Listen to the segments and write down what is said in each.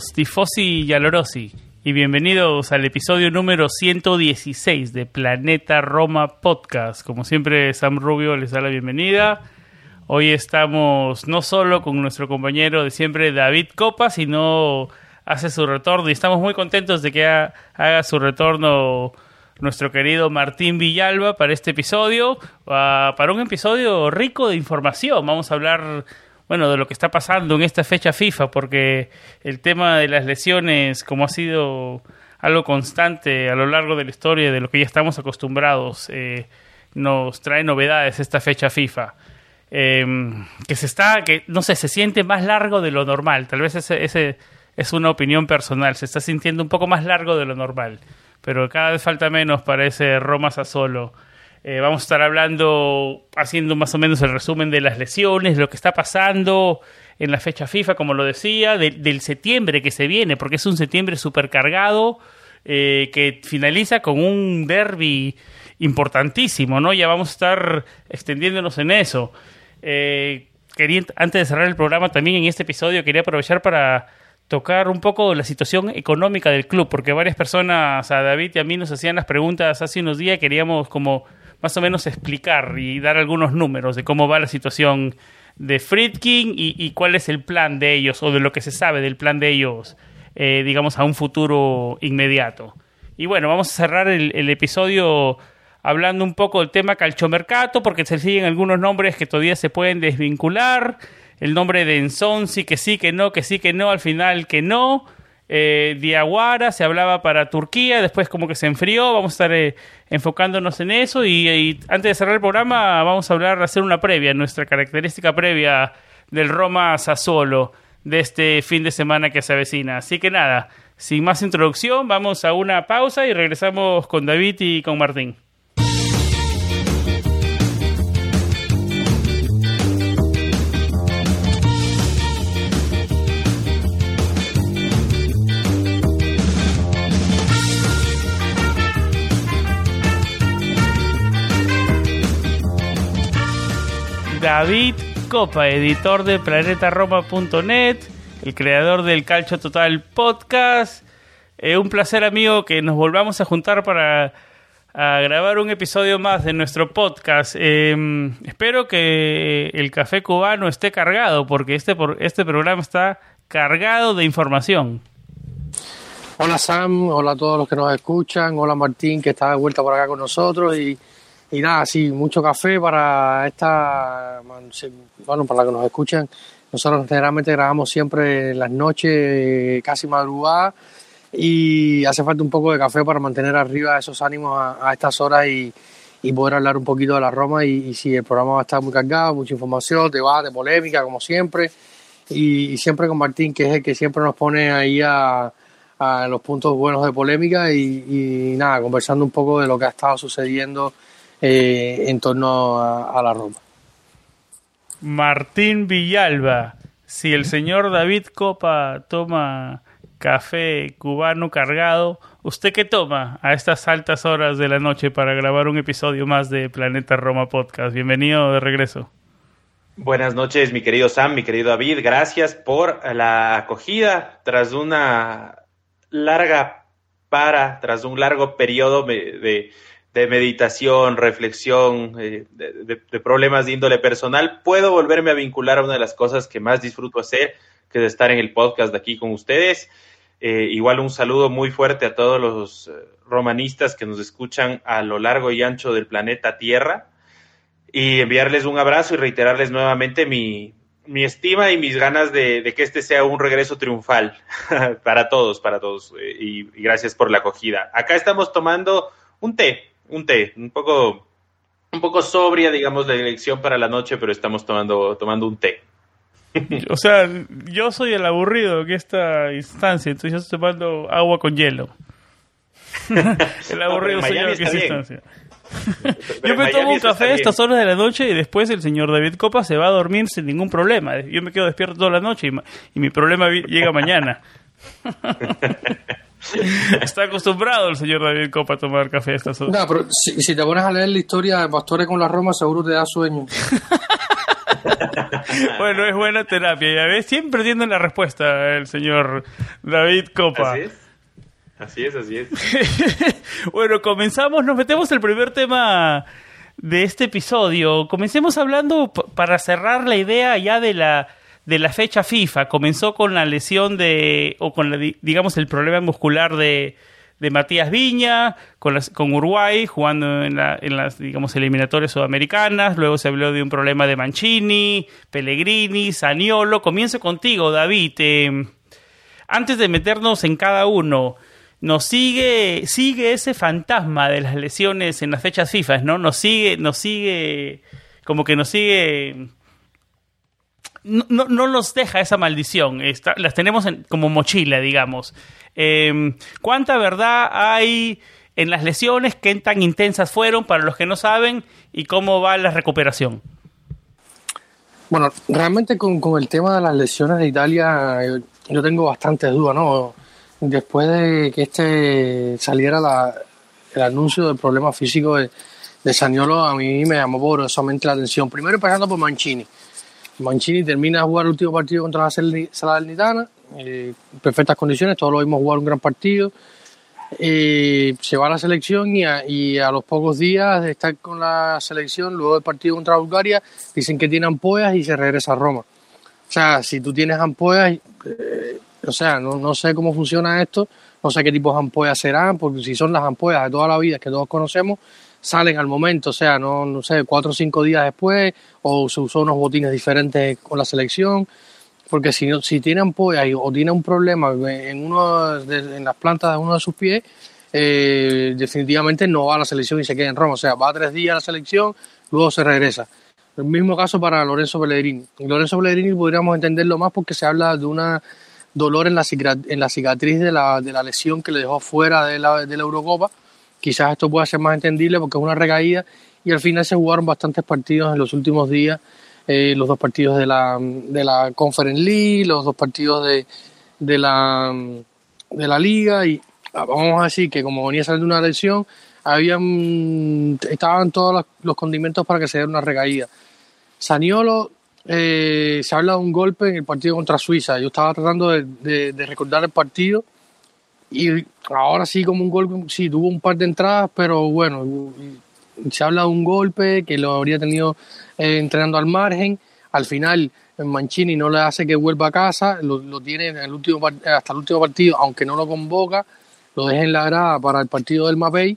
Tifosi y Alorosi, y bienvenidos al episodio número 116 de Planeta Roma Podcast. Como siempre, Sam Rubio les da la bienvenida. Hoy estamos no solo con nuestro compañero de siempre, David Copa, sino hace su retorno y estamos muy contentos de que haga su retorno nuestro querido Martín Villalba para este episodio, ah, para un episodio rico de información. Vamos a hablar bueno, de lo que está pasando en esta fecha FIFA, porque el tema de las lesiones, como ha sido algo constante a lo largo de la historia, de lo que ya estamos acostumbrados, eh, nos trae novedades esta fecha FIFA. Em, que se está, que no sé, se siente más largo de lo normal. Tal vez ese, ese es una opinión personal. Se está sintiendo un poco más largo de lo normal. Pero cada vez falta menos para ese Roma Sassuolo. Eh, vamos a estar hablando, haciendo más o menos el resumen de las lesiones, lo que está pasando en la fecha FIFA, como lo decía, del septiembre que se viene, porque es un septiembre supercargado eh, que finaliza con un derby importantísimo, ¿no? Ya vamos a estar extendiéndonos en eso. Eh, quería, antes de cerrar el programa, también en este episodio quería aprovechar para tocar un poco la situación económica del club, porque varias personas, a David y a mí nos hacían las preguntas hace unos días, queríamos como más o menos explicar y dar algunos números de cómo va la situación de Friedkin y, cuál es el plan de ellos o de lo que se sabe del plan de ellos, eh, digamos, a un futuro inmediato. Y bueno, vamos a cerrar el, el episodio hablando un poco del tema calchomercato, porque se siguen algunos nombres que todavía se pueden desvincular. El nombre de Ensonsi, que sí, que no, que sí, que no, al final que no eh, Diaguara, se hablaba para Turquía, después como que se enfrió, vamos a estar eh, enfocándonos en eso y, antes de cerrar el programa vamos a hablar, hacer una previa, nuestra característica previa del Roma Sassuolo de este fin de semana que se avecina. Así que nada, sin más introducción, vamos a una pausa y regresamos con David y con Martín. David Copa, editor de planetaroma.net, el creador del Calcio Total Podcast. Eh, un placer, amigo, que nos volvamos a juntar para grabar un episodio más de nuestro podcast. Em, espero que el café cubano esté cargado, porque este, este programa está cargado de información. Hola Sam, hola a todos los que nos escuchan, hola Martín que está de vuelta por acá con nosotros y y nada, sí, mucho café para esta, bueno, para los que nos escuchan. Nosotros generalmente grabamos siempre en las noches, casi madrugada, y hace falta un poco de café para mantener arriba esos ánimos a, estas horas y, poder hablar un poquito de la Roma. Y, si el programa va a estar muy cargado, mucha información, debate, polémica, como siempre. Y, siempre con Martín, que es el que siempre nos pone ahí a, a los puntos buenos de polémica y, y nada, conversando un poco de lo que ha estado sucediendo eh, en torno a, la Roma. Martín Villalba, si el señor David Copa toma café cubano cargado, ¿usted qué toma a estas altas horas de la noche para grabar un episodio más de Planeta Roma Podcast? Bienvenido de regreso. Buenas noches, mi querido Sam, mi querido David. Gracias por la acogida tras una larga para, tras un largo periodo de de meditación, reflexión, eh, de, problemas de índole personal, puedo volverme a vincular a una de las cosas que más disfruto hacer, que es estar en el podcast de aquí con ustedes. Eh, igual un saludo muy fuerte a todos los eh, romanistas que nos escuchan a lo largo y ancho del planeta Tierra y enviarles un abrazo y reiterarles nuevamente mi, mi estima y mis ganas de, que este sea un regreso triunfal para todos, para todos. Y, gracias por la acogida. Acá estamos tomando un té, un té, un poco, un poco sobria, digamos, la elección para la noche, pero estamos tomando, tomando un té. o sea, yo soy el aburrido que esta instancia, entonces yo estoy tomando agua con hielo. el aburrido soy yo esta instancia. yo me tomo un café a estas horas de la noche y después el señor David Copa se va a dormir sin ningún problema. Yo me quedo despierto toda la noche y, mi problema llega mañana. Está acostumbrado el señor David Copa a tomar café a estas horas. No, pero si, te pones a leer la historia de Pastores con la Roma, seguro te da sueño. bueno, es buena terapia. Ya ves, siempre tiene la respuesta el señor David Copa. Así es, así es. bueno, comenzamos, nos metemos el primer tema de este episodio. Comencemos hablando para cerrar la idea ya de la de la fecha FIFA. Comenzó con la lesión de o con la, digamos el problema muscular de de Matías Viña con, con Uruguay jugando en, la, en las digamos eliminatorias sudamericanas. Luego se habló de un problema de Mancini, Pellegrini, Saniolo. Comienzo contigo, David. Eh, antes de meternos en cada uno, nos sigue, sigue ese fantasma de las lesiones en las fechas FIFA, ¿no? Nos sigue, nos sigue, como que nos sigue, no, no, nos deja esa maldición, las tenemos como mochila, digamos. Em, ¿Cuánta verdad hay en las lesiones? ¿Qué tan intensas fueron para los que no saben? ¿Y cómo va la recuperación? Bueno, realmente con, con el tema de las lesiones de Italia, yo tengo bastantes dudas, después de que este saliera el anuncio del problema físico de, de Saniolo, a mí me llamó poderosamente la atención. Primero empezando por Mancini. Mancini termina de jugar el último partido contra la Salernitana, en perfectas condiciones, todos lo vimos jugar un gran partido. Eh, se va a la selección y a, y a, los pocos días de estar con la selección, luego del partido contra Bulgaria, dicen que tiene ampollas y se regresa a Roma. O sea, si tú tienes ampollas, eh, o sea, no, no sé cómo funciona esto, no sé qué tipos de ampollas serán, porque si son las ampollas de toda la vida que todos conocemos, salen al momento, o sea, no, no sé, cuatro o cinco días después, o se usó unos botines diferentes con la selección, porque si, si tiene ampollas o tiene un problema en, uno en las plantas de uno de sus pies, eh, definitivamente no va a la selección y se queda en Roma, o sea, va tres días a la selección, luego se regresa. El mismo caso para Lorenzo Pellegrini. Lorenzo Pellegrini podríamos entenderlo más porque se habla de una dolor en la, en la cicatriz de la, de la lesión que le dejó fuera de la, de la Eurocopa. Quizás esto pueda ser más entendible porque es una recaída y al final se jugaron bastantes partidos en los últimos días, eh, los dos partidos de la, de la Conference League, los dos partidos de, de, la, de la Liga y ah, vamos a decir que como venía saliendo una lesión, habían, estaban todos los condimentos para que se diera una recaída. Saniolo eh, se habla de un golpe en el partido contra Suiza. Yo estaba tratando de, recordar el partido y ahora sí como un golpe, sí, tuvo un par de entradas, pero bueno, se habla de un golpe que lo habría tenido eh, entrenando al margen. Al final Mancini no le hace que vuelva a casa, lo, tiene en el último, hasta el último partido, aunque no lo convoca, lo deja en la grada para el partido del Mapei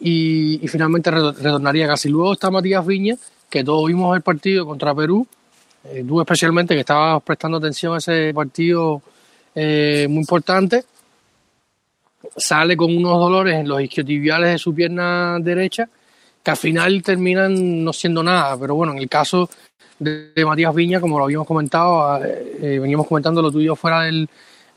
y, finalmente retornaría casi. Luego está Matías Viña, que todos vimos el partido contra Perú, eh, tú especialmente que estabas prestando atención a ese partido eh, muy importante, sale con unos dolores en los isquiotibiales de su pierna derecha que al final terminan no siendo nada, pero bueno, en el caso de, Matías Viña, como lo habíamos comentado, eh, veníamos comentando lo tuyo fuera del,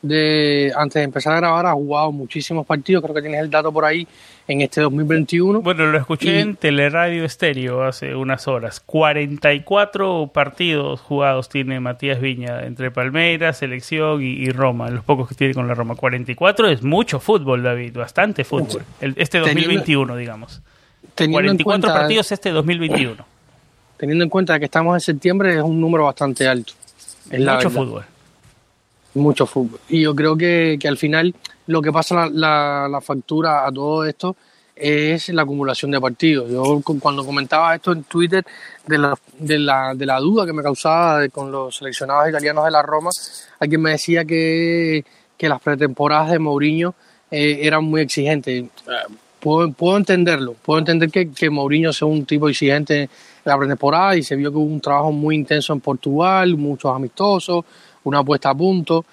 de antes de empezar a grabar ha jugado muchísimos partidos, creo que tienes el dato por ahí en este 2021. Bueno, lo escuché en Teleradio Estéreo hace unas horas. 44 partidos jugados tiene Matías Viña entre Palmeiras, Selección y, Roma, los pocos que tiene con la Roma. 44 es mucho fútbol, David, bastante fútbol. este 2021, digamos. 44 partidos este 2021. Teniendo en cuenta que estamos en septiembre es un número bastante alto. Es mucho fútbol mucho fútbol. Y yo creo que, que al final lo que pasa la, la, factura a todo esto es la acumulación de partidos. Yo cuando comentaba esto en Twitter de la, de la, de la duda que me causaba con los seleccionados italianos de la Roma, alguien me decía que, que las pretemporadas de Mourinho eh, eran muy exigentes. Puedo, puedo, entenderlo, puedo entender que, que Mourinho sea un tipo exigente la pretemporada y se vio que hubo un trabajo muy intenso en Portugal, muchos amistosos, una puesta a punto,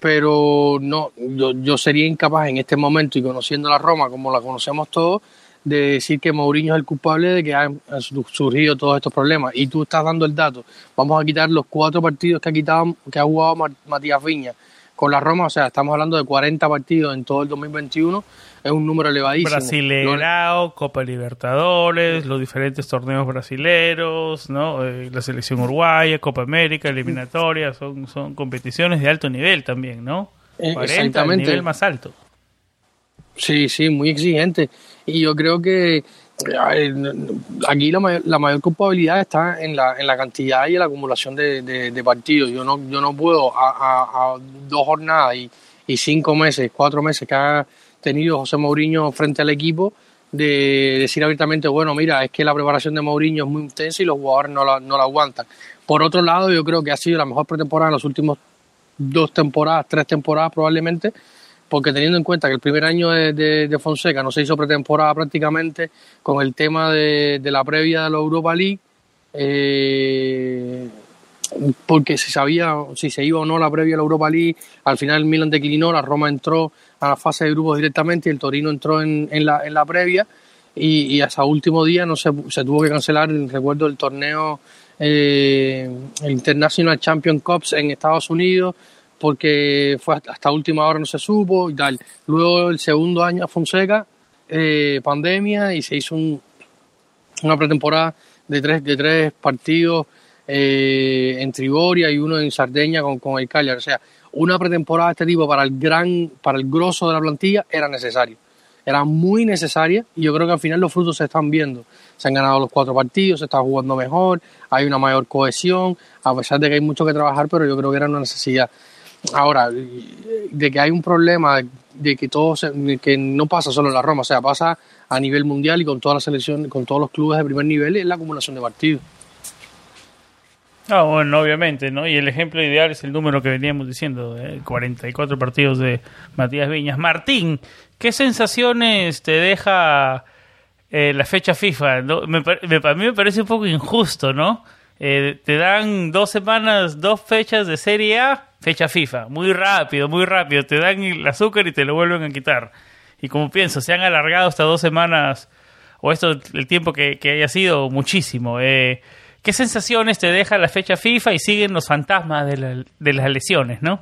pero no, yo, yo sería incapaz en este momento y conociendo la Roma como la conocemos todos, de decir que Mourinho es el culpable de que han, surgido todos estos problemas. Y tú estás dando el dato. Vamos a quitar los cuatro partidos que ha, quitado, que ha jugado Matías Viña con la Roma, o sea, estamos hablando de 40 partidos en todo el 2021, es un número elevadísimo. Brasileirao, Copa Libertadores, los diferentes torneos brasileros, ¿no? Eh, la selección uruguaya, Copa América, eliminatoria, son, son competiciones de alto nivel también, ¿no? 40, eh, Exactamente. nivel más alto. Sí, sí, muy exigente. Y yo creo que aquí la mayor, la mayor culpabilidad está en la, en la cantidad y en la acumulación de, de, partidos. Yo no, yo no puedo a, dos jornadas y, cinco meses, cuatro meses que ha tenido José Mourinho frente al equipo de decir abiertamente, bueno, mira, es que la preparación de Mourinho es muy intensa y los jugadores no la, no la aguantan. Por otro lado, yo creo que ha sido la mejor pretemporada en los últimos dos temporadas, tres temporadas probablemente, porque teniendo en cuenta que el primer año de, Fonseca no se hizo pretemporada prácticamente con el tema de, la previa de la Europa League, eh, porque se sabía si se iba o no la previa a la Europa League, al final el Milan declinó, la Roma entró a la fase de grupos directamente y el Torino entró en, la, previa y, hasta último día no se, tuvo que cancelar, recuerdo, el torneo eh, International Champion Cups en Estados Unidos, porque fue hasta, última hora no se supo y tal. Luego el segundo año a Fonseca, eh, pandemia y se hizo una pretemporada de tres, de tres partidos eh, en Trigoria y uno en Sardeña con, con el Cagliari. O sea, una pretemporada de este tipo para el gran, para el grosso de la plantilla era necesario. Era muy necesaria y yo creo que al final los frutos se están viendo. Se han ganado los cuatro partidos, se está jugando mejor, hay una mayor cohesión, a pesar de que hay mucho que trabajar, pero yo creo que era una necesidad. Ahora, de que hay un problema, de que todo que no pasa solo en la Roma, o sea, pasa a nivel mundial y con todas las selecciones, con todos los clubes de primer nivel, es la acumulación de partidos. Ah, bueno, obviamente, ¿no? Y el ejemplo ideal es el número que veníamos diciendo, 44 ¿eh? partidos de Matías Viñas. Martín, ¿qué sensaciones te deja eh, la fecha FIFA? ¿No? Me, a mí me parece un poco injusto, ¿no? Eh, te dan dos semanas, dos fechas de Serie A, fecha FIFA. Muy rápido, muy rápido. Te dan el azúcar y te lo vuelven a quitar. Y como pienso, se han alargado hasta dos semanas, o esto, el tiempo que, haya sido, muchísimo. Eh, ¿Qué sensaciones te deja la fecha FIFA y siguen los fantasmas de, de las lesiones, no?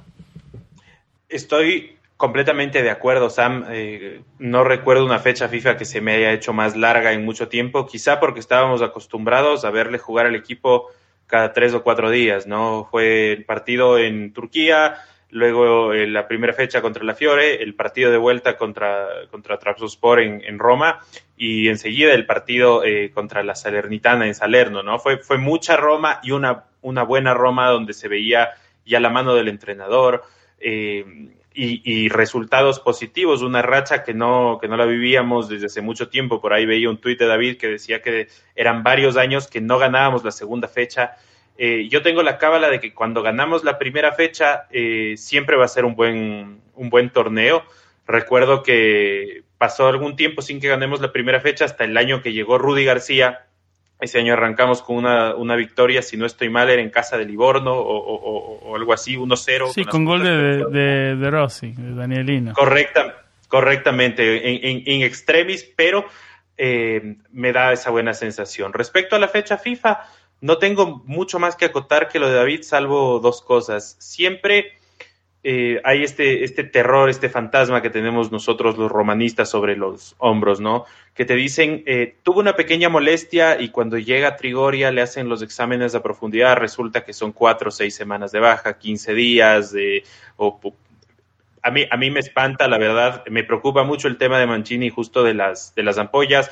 Estoy completamente de acuerdo, Sam. Eh, no recuerdo una fecha FIFA que se me haya hecho más larga en mucho tiempo, quizá porque estábamos acostumbrados a verle jugar al equipo cada tres o cuatro días, ¿no? Fue el partido en Turquía, luego eh, la primera fecha contra la Fiore, el partido de vuelta contra, contra Trabzonspor en, en Roma y enseguida el partido eh, contra la Salernitana en Salerno, ¿no? Fue, fue mucha Roma y una, una buena Roma donde se veía ya la mano del entrenador. Eh, y, resultados positivos, una racha que no, que no la vivíamos desde hace mucho tiempo. Por ahí veía un tuit de David que decía que eran varios años que no ganábamos la segunda fecha. Eh, yo tengo la cábala de que cuando ganamos la primera fecha eh, siempre va a ser un buen, un buen torneo. Recuerdo que pasó algún tiempo sin que ganemos la primera fecha hasta el año que llegó Rudy García ese año arrancamos con una, una victoria, si no estoy mal, era en casa de Livorno o, algo así, 1-0. Sí, con, gol de, de, Rossi, de Danielino. Correcta, correctamente, en, en, extremis, pero eh, me da esa buena sensación. Respecto a la fecha FIFA, no tengo mucho más que acotar que lo de David, salvo dos cosas. Siempre eh, hay este, este terror, este fantasma que tenemos nosotros los romanistas sobre los hombros, ¿no? Que te dicen, eh, tuvo una pequeña molestia y cuando llega a Trigoria le hacen los exámenes a profundidad, resulta que son cuatro o seis semanas de baja, quince días, de, o, a mí, a mí me espanta, la verdad, me preocupa mucho el tema de Mancini justo de las, de las ampollas.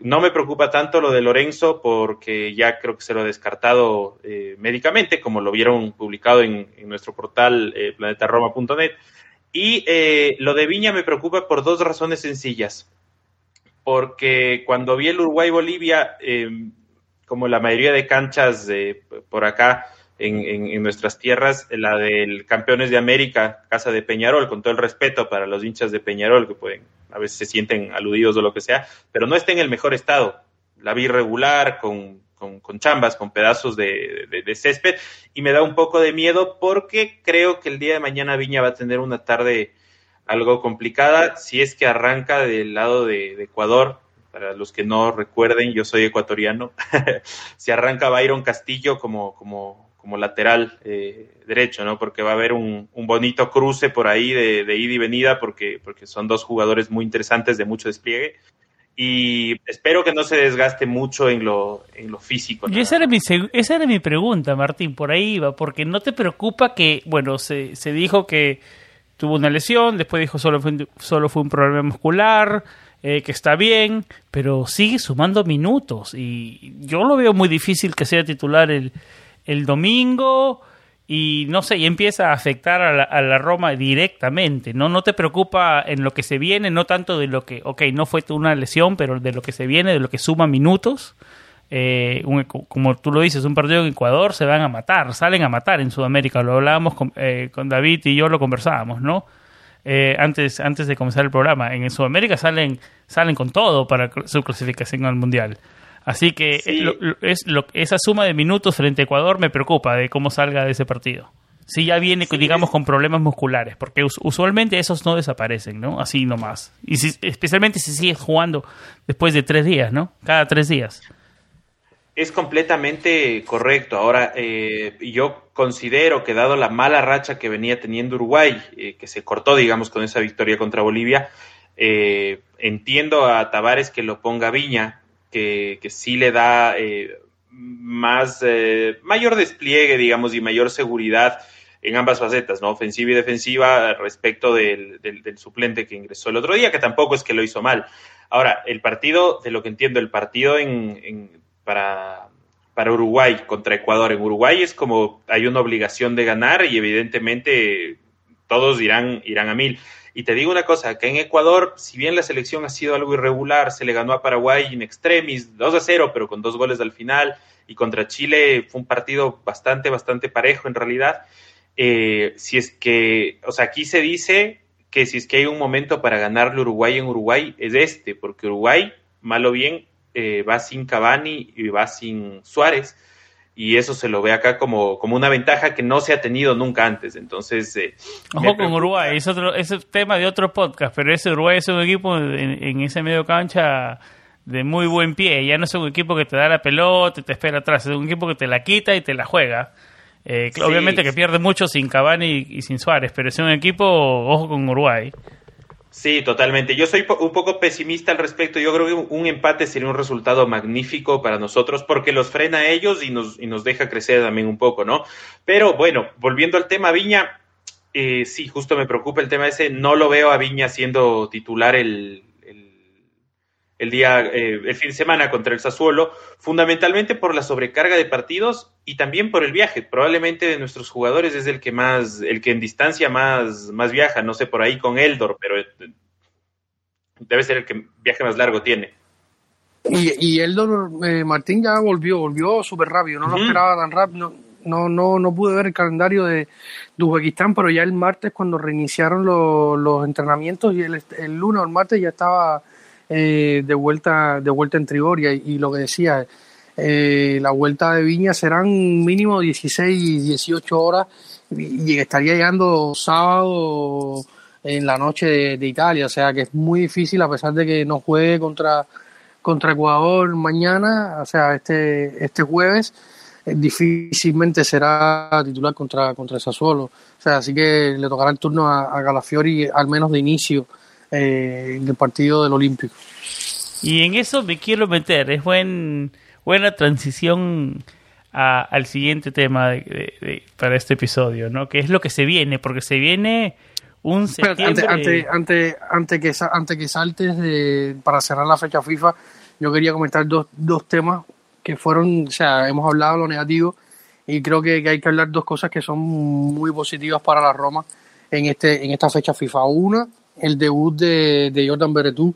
No me preocupa tanto lo de Lorenzo porque ya creo que se lo ha descartado eh, médicamente, como lo vieron publicado en, nuestro portal eh, planetaroma.net. Y eh, lo de Viña me preocupa por dos razones sencillas. Porque cuando vi el Uruguay-Bolivia, em, como la mayoría de canchas por acá en, en, nuestras tierras, la del Campeones de América, Casa de Peñarol, con todo el respeto para los hinchas de Peñarol que pueden a veces se sienten aludidos o lo que sea, pero no está en el mejor estado. La vi regular, con, con chambas, con pedazos de, de, césped, y me da un poco de miedo porque creo que el día de mañana Viña va a tener una tarde algo complicada si es que arranca del lado de, Ecuador. Para los que no recuerden, yo soy ecuatoriano. si arranca Byron Castillo como, como, como lateral eh, derecho, ¿no? Porque va a haber un, un bonito cruce por ahí de, de, ida y venida, porque, porque son dos jugadores muy interesantes de mucho despliegue y espero que no se desgaste mucho en lo, en lo físico. Y esa era, mi, esa era mi pregunta, Martín, por ahí iba, porque no te preocupa que, bueno, se, se dijo que tuvo una lesión, después dijo solo fue, solo fue un problema muscular, eh, que está bien, pero sigue sumando minutos y yo lo veo muy difícil que sea titular el, el domingo y no sé, y empieza a afectar a la, Roma directamente, ¿no? No te preocupa en lo que se viene, no tanto de lo que, ok, no fue una lesión, pero de lo que se viene, de lo que suma minutos. Eh, como tú lo dices, un partido en Ecuador se van a matar, salen a matar en Sudamérica, lo hablábamos con, eh, con David y yo lo conversábamos, ¿no? Eh, antes, antes de comenzar el programa, en Sudamérica salen, salen con todo para su clasificación al Mundial. Así que es, lo, esa suma de minutos frente a Ecuador me preocupa de cómo salga de ese partido. Si ya viene, digamos, con problemas musculares, porque usualmente esos no desaparecen, ¿no? Así nomás. Y especialmente si sigues jugando después de tres días, ¿no? Cada tres días. Es completamente correcto. Ahora, eh, yo considero que dado la mala racha que venía teniendo Uruguay, eh, que se cortó, digamos, con esa victoria contra Bolivia, eh, entiendo a Tavares que lo ponga Viña, que, sí le da eh, más, eh, mayor despliegue, digamos, y mayor seguridad en ambas facetas, ¿no? Ofensiva y defensiva respecto del, del, suplente que ingresó el otro día, que tampoco es que lo hizo mal. Ahora, el partido, de lo que entiendo, el partido en, en, para, para Uruguay contra Ecuador en Uruguay es como hay una obligación de ganar y evidentemente todos irán, irán a mil. Y te digo una cosa, que en Ecuador, si bien la selección ha sido algo irregular, se le ganó a Paraguay in extremis, 2 a 0, pero con dos goles al final, y contra Chile fue un partido bastante, bastante parejo en realidad. Eh, si es que, o sea, aquí se dice que si es que hay un momento para ganarle Uruguay en Uruguay, es este, porque Uruguay, malo bien, eh, va sin Cavani y va sin Suárez y eso se lo ve acá como, como una ventaja que no se ha tenido nunca antes. Entonces, eh, ojo con Uruguay, es otro es tema de otro podcast, pero ese Uruguay es un equipo en, ese medio cancha de muy buen pie. Ya no es un equipo que te da la pelota y te espera atrás, es un equipo que te la quita y te la juega. Eh, obviamente que pierde mucho sin Cavani y sin Suárez, pero es un equipo, ojo con Uruguay. Sí, totalmente. Yo soy un poco pesimista al respecto. Yo creo que un empate sería un resultado magnífico para nosotros porque los frena a ellos y nos, y nos deja crecer también un poco, ¿no? Pero bueno, volviendo al tema Viña, eh, sí, justo me preocupa el tema ese. No lo veo a Viña siendo titular el, el día, eh, el fin de semana contra el Sassuolo, fundamentalmente por la sobrecarga de partidos y también por el viaje. Probablemente de nuestros jugadores es el que más, el que en distancia más, más viaja, no sé por ahí con Eldor, pero eh, debe ser el que viaje más largo tiene. Y, y Eldor eh, Martín ya volvió, volvió súper rápido, no lo esperaba tan rápido. No, no, no pude ver el calendario de, de Uzbekistán, pero ya el martes cuando reiniciaron los, los entrenamientos y el, el lunes o el martes ya estaba eh, de vuelta de vuelta en Trigoria y, lo que decía eh, la vuelta de Viña serán mínimo 16 18 horas y, estaría llegando sábado en la noche de, Italia. O sea que es muy difícil a pesar de que no juegue contra contra Ecuador mañana o sea este este jueves eh, difícilmente será titular contra contra Sassuolo. O sea así que le tocará el turno a, a Galafiori al menos de inicio eh, en el partido del Olímpico. Y en eso me quiero meter, es buen, buena transición al siguiente tema de, para este episodio, ¿no? Que es lo que se viene, porque se viene un septiembre... Antes, antes, antes, que, antes que saltes de, para cerrar la fecha FIFA, yo quería comentar dos, dos temas que fueron, o sea, hemos hablado de lo negativo y creo que, que, hay que hablar dos cosas que son muy positivas para la Roma en, este, en esta fecha FIFA. Una, el debut de, Jordan Beretú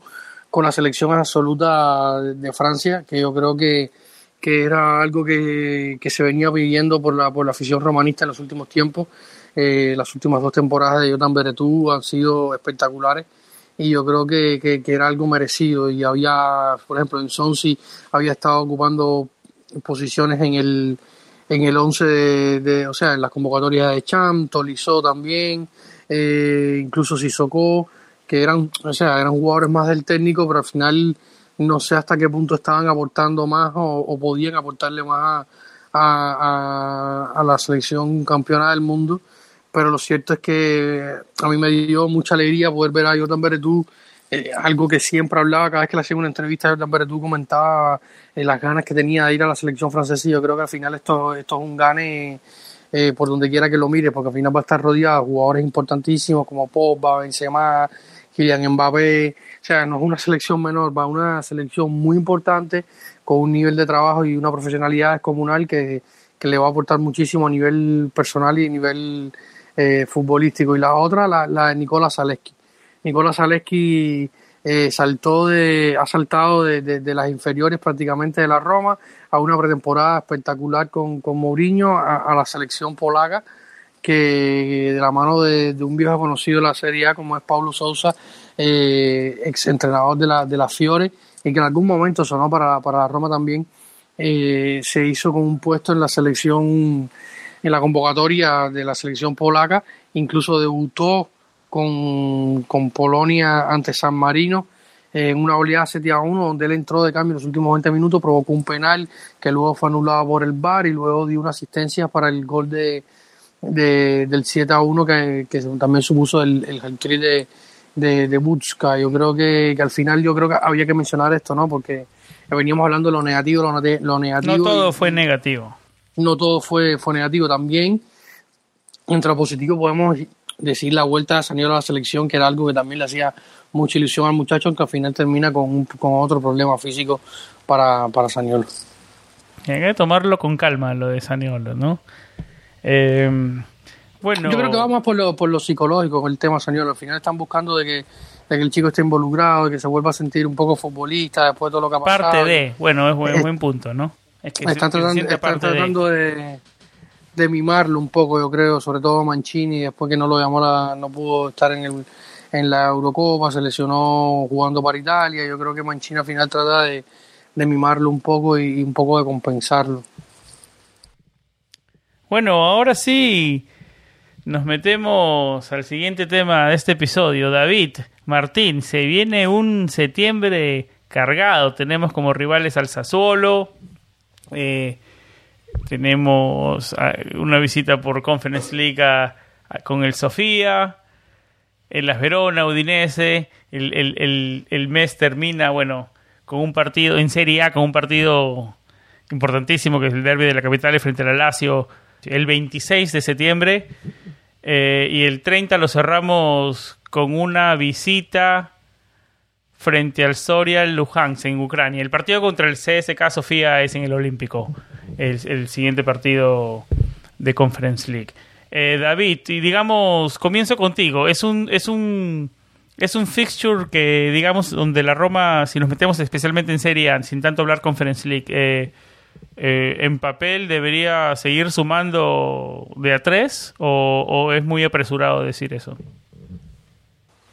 con la selección absoluta de Francia, que yo creo que, que era algo que, que, se venía pidiendo por la, por la afición romanista en los últimos tiempos. Eh, las últimas dos temporadas de Jordan Beretú han sido espectaculares y yo creo que, que, era algo merecido y había, por ejemplo, en Sonsi había estado ocupando posiciones en el en el 11 de, o sea, en las convocatorias de Cham, Tolizó también, eh, incluso Sissoko, que eran, o sea, eran jugadores más del técnico, pero al final no sé hasta qué punto estaban aportando más o, podían aportarle más a, a, la selección campeona del mundo. Pero lo cierto es que a mí me dio mucha alegría poder ver a Jordan Beretú, eh, algo que siempre hablaba cada vez que le hacía una entrevista a Jordan Beretú, comentaba eh, las ganas que tenía de ir a la selección francesa y yo creo que al final esto, esto es un gane por donde quiera que lo mire, porque al final va a estar rodeado de jugadores importantísimos como Pogba, Benzema, Kylian Mbappé, o sea, no es una selección menor, va a una selección muy importante con un nivel de trabajo y una profesionalidad descomunal que, que le va a aportar muchísimo a nivel personal y a nivel eh, futbolístico. Y la otra, la, la de Nicolás Zaleski. Nicolás Zaleski eh, saltó de, ha saltado de, de, las inferiores prácticamente de la Roma a una pretemporada espectacular con, con Mourinho, a, la selección polaca, que de la mano de, un viejo conocido de la Serie A como es Pablo Sousa, eh, ex entrenador de la, de la Fiore, y que en algún momento sonó para, para la Roma también, eh, se hizo con un puesto en la selección, en la convocatoria de la selección polaca, incluso debutó con, con Polonia ante San Marino en una oleada 7 a 1 donde él entró de cambio en los últimos 20 minutos, provocó un penal que luego fue anulado por el VAR y luego dio una asistencia para el gol de, del 7 a 1 que, también supuso el, el de, de, de Butska. Yo creo que, al final yo creo que había que mencionar esto, ¿no? Porque veníamos hablando de lo negativo, lo, lo negativo. No todo fue negativo. No todo fue, fue negativo también. Entre lo positivo podemos decir la vuelta de Saniolo a la selección, que era algo que también le hacía mucha ilusión al muchacho, aunque al final termina con, con otro problema físico para, para Saniolo. Hay que tomarlo con calma lo de Saniolo, ¿no? Eh, bueno. Yo creo que vamos por lo, por lo psicológico con el tema Saniolo. Al final están buscando de que, de que el chico esté involucrado, de que se vuelva a sentir un poco futbolista después de todo lo que ha pasado. Parte de, bueno, es buen, buen punto, ¿no? Es que están tratando, están tratando de de mimarlo un poco, yo creo, sobre todo Mancini, después que no lo llamó, la, no pudo estar en, el, en la Eurocopa, se lesionó jugando para Italia, yo creo que Mancini al final trata de, mimarlo un poco y, un poco de compensarlo. Bueno, ahora sí nos metemos al siguiente tema de este episodio. David, Martín, se viene un septiembre cargado, tenemos como rivales al Sassuolo, eh, tenemos ah, una visita por Conference League con el Sofía, en Las Verona, Udinese. El, el, el, mes termina, bueno, con un partido en Serie A, con un partido importantísimo que es el derby de la capital frente al Lazio el 26 de septiembre. Eh, y el 30 lo cerramos con una visita frente al Soria Luhansk en Ucrania. El partido contra el CSK Sofía es en el Olímpico el, siguiente partido de Conference League. Eh, David, y digamos, comienzo contigo. Es un, es un, es un fixture que, digamos, donde la Roma, si nos metemos especialmente en Serie A, sin tanto hablar Conference League, eh, eh, en papel debería seguir sumando de a tres o, es muy apresurado decir eso.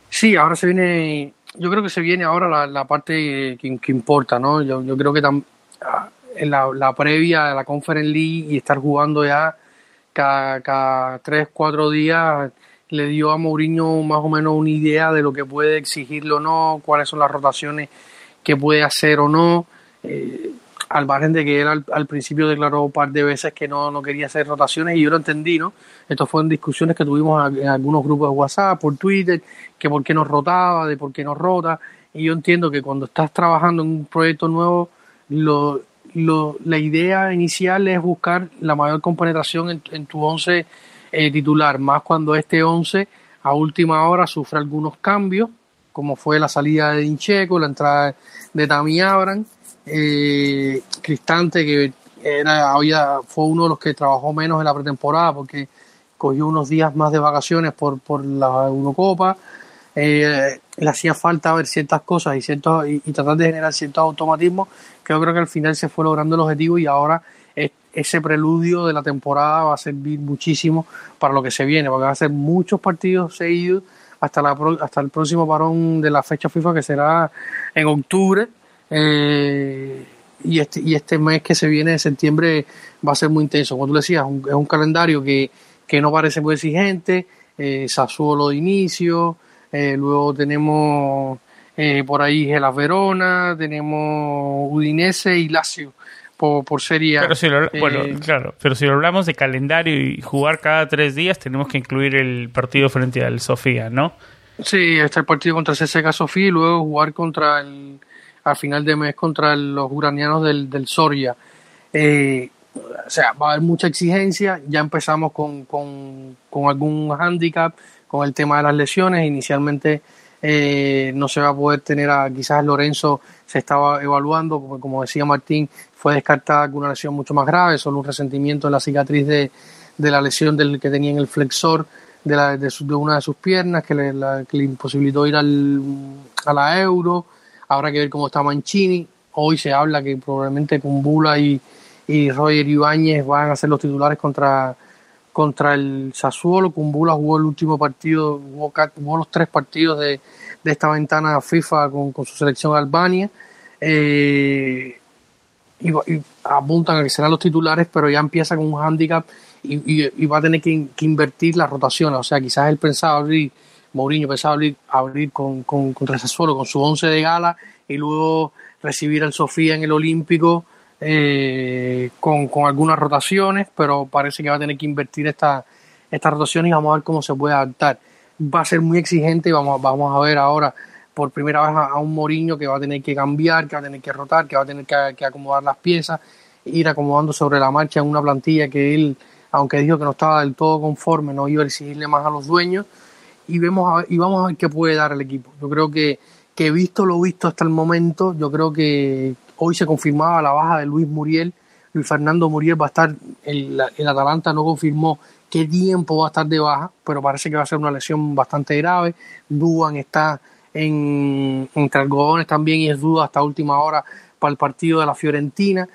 Sí, ahora se viene, yo creo que se viene ahora la, parte que, importa, ¿no? Yo, creo que tam, en la, previa de la Conference League y estar jugando ya cada, cada tres, cuatro días le dio a Mourinho más o menos una idea de lo que puede exigirlo o no, cuáles son las rotaciones que puede hacer o no. Eh, al margen de que él al, principio declaró un par de veces que no, no quería hacer rotaciones y yo lo entendí, ¿no? Estas fueron discusiones que tuvimos en algunos grupos de WhatsApp, por Twitter, que por qué nos rotaba, de por qué nos rota. Y yo entiendo que cuando estás trabajando en un proyecto nuevo, lo, lo, la idea inicial es buscar la mayor compenetración en, tu once eh, titular, más cuando este once a última hora sufre algunos cambios, como fue la salida de Dincheco, la entrada de Tami Abran, eh, Cristante, que era, había, fue uno de los que trabajó menos en la pretemporada porque cogió unos días más de vacaciones por, por la Eurocopa. Eh, le hacía falta ver ciertas cosas y, ciertos, y, tratar de generar ciertos automatismos yo creo que al final se fue logrando el objetivo y ahora ese preludio de la temporada va a servir muchísimo para lo que se viene, porque va a ser muchos partidos seguidos hasta, la, hasta el próximo parón de la fecha FIFA que será en octubre. Eh, y este, y este mes que se viene de septiembre va a ser muy intenso. Como tú decías, es un calendario que, que no parece muy exigente, eh, Sassuolo de inicio, eh, luego tenemos eh, por ahí Gelas Verona, tenemos Udinese y Lazio por, por serie Pero si lo, bueno, claro, pero si lo hablamos de calendario y jugar cada tres días, tenemos que incluir el partido frente al Sofía, ¿no? Sí, está el partido contra CSKA Sofía y luego jugar contra el al final de mes contra los ucranianos del, del Soria. Eh, o sea, va a haber mucha exigencia. Ya empezamos con, con, con algún handicap con el tema de las lesiones. Inicialmente eh, no se va a poder tener a quizás Lorenzo se estaba evaluando, porque como decía Martín, fue descartada con una lesión mucho más grave, solo un resentimiento en la cicatriz de, de la lesión del que tenía en el flexor de, la, de, de una de sus piernas que le, la, que le imposibilitó ir al, a la euro. Habrá que ver cómo está Mancini. Hoy se habla que probablemente con Bula y, y Roger Ibáñez van a ser los titulares contra, contra el Sassuolo. Kumbula jugó el último partido, jugó, jugó los tres partidos de, de, esta ventana FIFA con, con su selección Albania. Eh, y, apuntan a que serán los titulares, pero ya empieza con un handicap y, va a tener que, invertir las rotaciones. O sea, quizás él pensaba abrir, Mourinho pensaba abrir, abrir con, con, contra Sassuolo con su once de gala y luego recibir al Sofía en el Olímpico eh, con, con, algunas rotaciones, pero parece que va a tener que invertir esta, estas rotaciones y vamos a ver cómo se puede adaptar. Va a ser muy exigente vamos, vamos a ver ahora por primera vez a, un Moriño que va a tener que cambiar, que va a tener que rotar, que va a tener que, acomodar las piezas, ir acomodando sobre la marcha en una plantilla que él, aunque dijo que no estaba del todo conforme, no iba a exigirle más a los dueños y, vemos a y vamos a ver qué puede dar el equipo. Yo creo que, que visto lo visto hasta el momento, yo creo que, Hoy se confirmaba la baja de Luis Muriel. Luis Fernando Muriel va a estar, el, el Atalanta no confirmó qué tiempo va a estar de baja, pero parece que va a ser una lesión bastante grave. Duan está en, entre algodones también y es duda hasta última hora para el partido de la Fiorentina.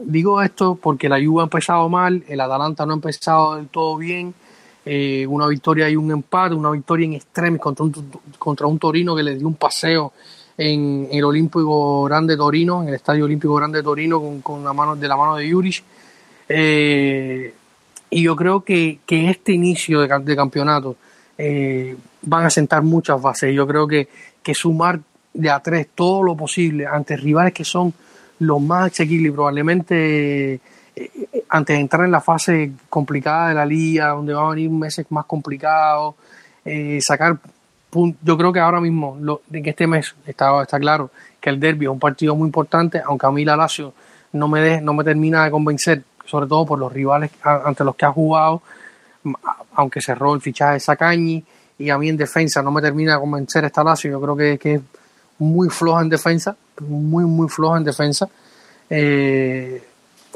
Digo esto porque la Juve ha empezado mal, el Atalanta no ha empezado del todo bien. Eh, una victoria y un empate, una victoria en extremis contra un, contra un Torino que le dio un paseo en el Olímpico Grande Torino, en el Estadio Olímpico Grande Torino, con, con la mano, de la mano de Juric. Eh, y yo creo que, que este inicio de, de campeonato eh, van a sentar muchas bases. Yo creo que, que sumar de a tres todo lo posible ante rivales que son los más asequibles probablemente eh, antes de entrar en la fase complicada de la liga, donde van a venir meses más complicados, eh, sacar yo creo que ahora mismo, lo, en este mes está, está claro que el derby es un partido muy importante, aunque a mí la Lazio no me, de, no me termina de convencer, sobre todo por los rivales ante los que ha jugado, aunque cerró el fichaje de Sacañi, y a mí en defensa no me termina de convencer esta Lazio, yo creo que, que es muy floja en defensa, muy, muy floja en defensa. Eh,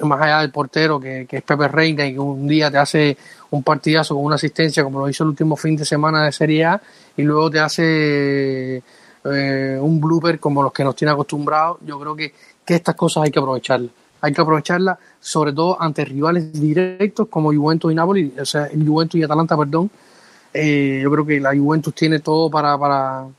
más allá del portero que, que, es Pepe Reina y que un día te hace un partidazo con una asistencia como lo hizo el último fin de semana de Serie A y luego te hace eh, un blooper como los que nos tiene acostumbrados, yo creo que, que estas cosas hay que aprovecharlas. Hay que aprovecharlas sobre todo ante rivales directos como Juventus y Napoli, o sea, Juventus y Atalanta, perdón. Eh, yo creo que la Juventus tiene todo para, para, o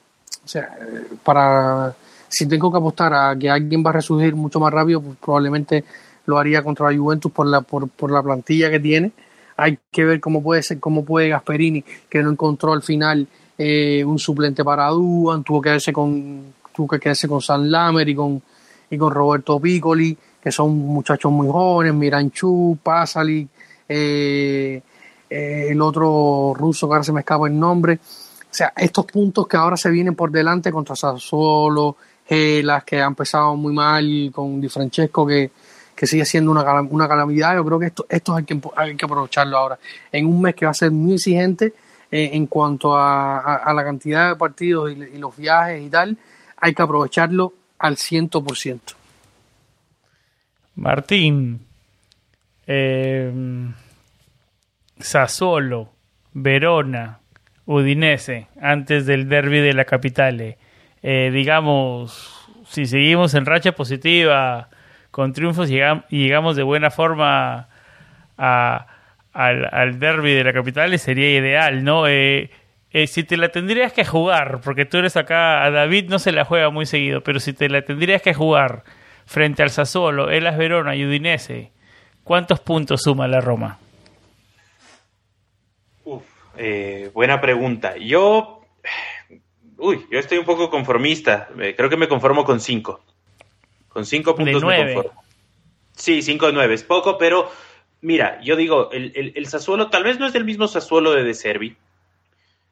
sea, para, si tengo que apostar a que alguien va a resurgir mucho más rápido, pues probablemente lo haría contra la Juventus por la, por, por la plantilla que tiene. Hay que ver cómo puede ser, cómo puede Gasperini, que no encontró al final eh, un suplente para Duan, tuvo que quedarse con, tuvo que quedarse con San Lamer y con, y con Roberto Piccoli, que son muchachos muy jóvenes, Miranchu, Pasali, eh, eh, el otro ruso que ahora se me escapa el nombre. O sea, estos puntos que ahora se vienen por delante contra Sassuolo, Gelas, que ha empezado muy mal, con Di Francesco, que, que sigue siendo una, una calamidad. Yo creo que esto, esto hay, que, hay que aprovecharlo ahora. En un mes que va a ser muy exigente eh, en cuanto a, a, la cantidad de partidos y, los viajes y tal, hay que aprovecharlo al 100%. Martín, eh, Sassuolo, Verona, Udinese, antes del derby de la capitale. Eh, digamos, si seguimos en racha positiva, con triunfos y llegamos de buena forma al derby de la capital sería ideal, ¿no? Eh, eh, si te la tendrías que jugar, porque tú eres acá, a David no se la juega muy seguido, pero si te la tendrías que jugar frente al Sassuolo, Elas Verona y Udinese, ¿cuántos puntos suma la Roma? Uf, eh, buena pregunta. Yo, uy, yo estoy un poco conformista. Eh, creo que me conformo con cinco. Con cinco puntos me conformo. Sí, cinco de nueve. Es poco, pero mira, yo digo, el, el, el Sassuolo tal vez no es el mismo Sassuolo de De Servi,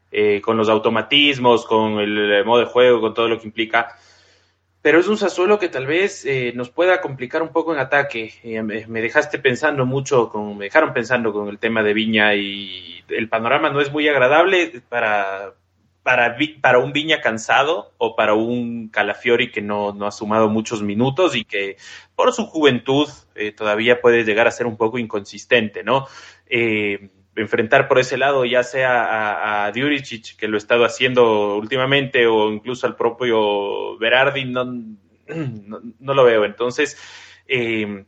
eh, con los automatismos, con el modo de juego, con todo lo que implica. Pero es un Sassuolo que tal vez eh, nos pueda complicar un poco en ataque. Eh, me dejaste pensando mucho, con, me dejaron pensando con el tema de Viña y el panorama no es muy agradable para, para, para un Viña cansado o para un Calafiori que no, no ha sumado muchos minutos y que por su juventud todavía puede llegar a ser un poco inconsistente, ¿no? Eh, enfrentar por ese lado, ya sea a, a Djuricic, que lo ha estado haciendo últimamente, o incluso al propio Berardi, no, no, lo veo. Entonces, eh,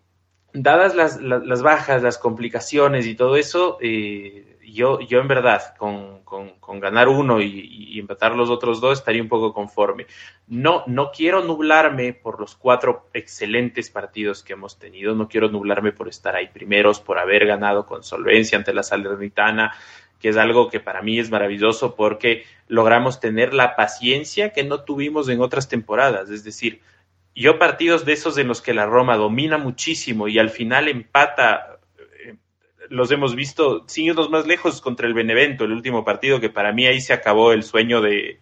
dadas las, las, bajas, las complicaciones y todo eso, eh, yo, yo en verdad, con, con, ganar uno y, empatar los otros dos, estaría un poco conforme. No, no quiero nublarme por los cuatro excelentes partidos que hemos tenido, no quiero nublarme por estar ahí primeros, por haber ganado con solvencia ante la Salernitana, que es algo que para mí es maravilloso porque logramos tener la paciencia que no tuvimos en otras temporadas, es decir, yo partidos de esos en los que la Roma domina muchísimo y al final empata los hemos visto, sin irnos más lejos, contra el Benevento, el último partido, que para mí ahí se acabó el sueño de,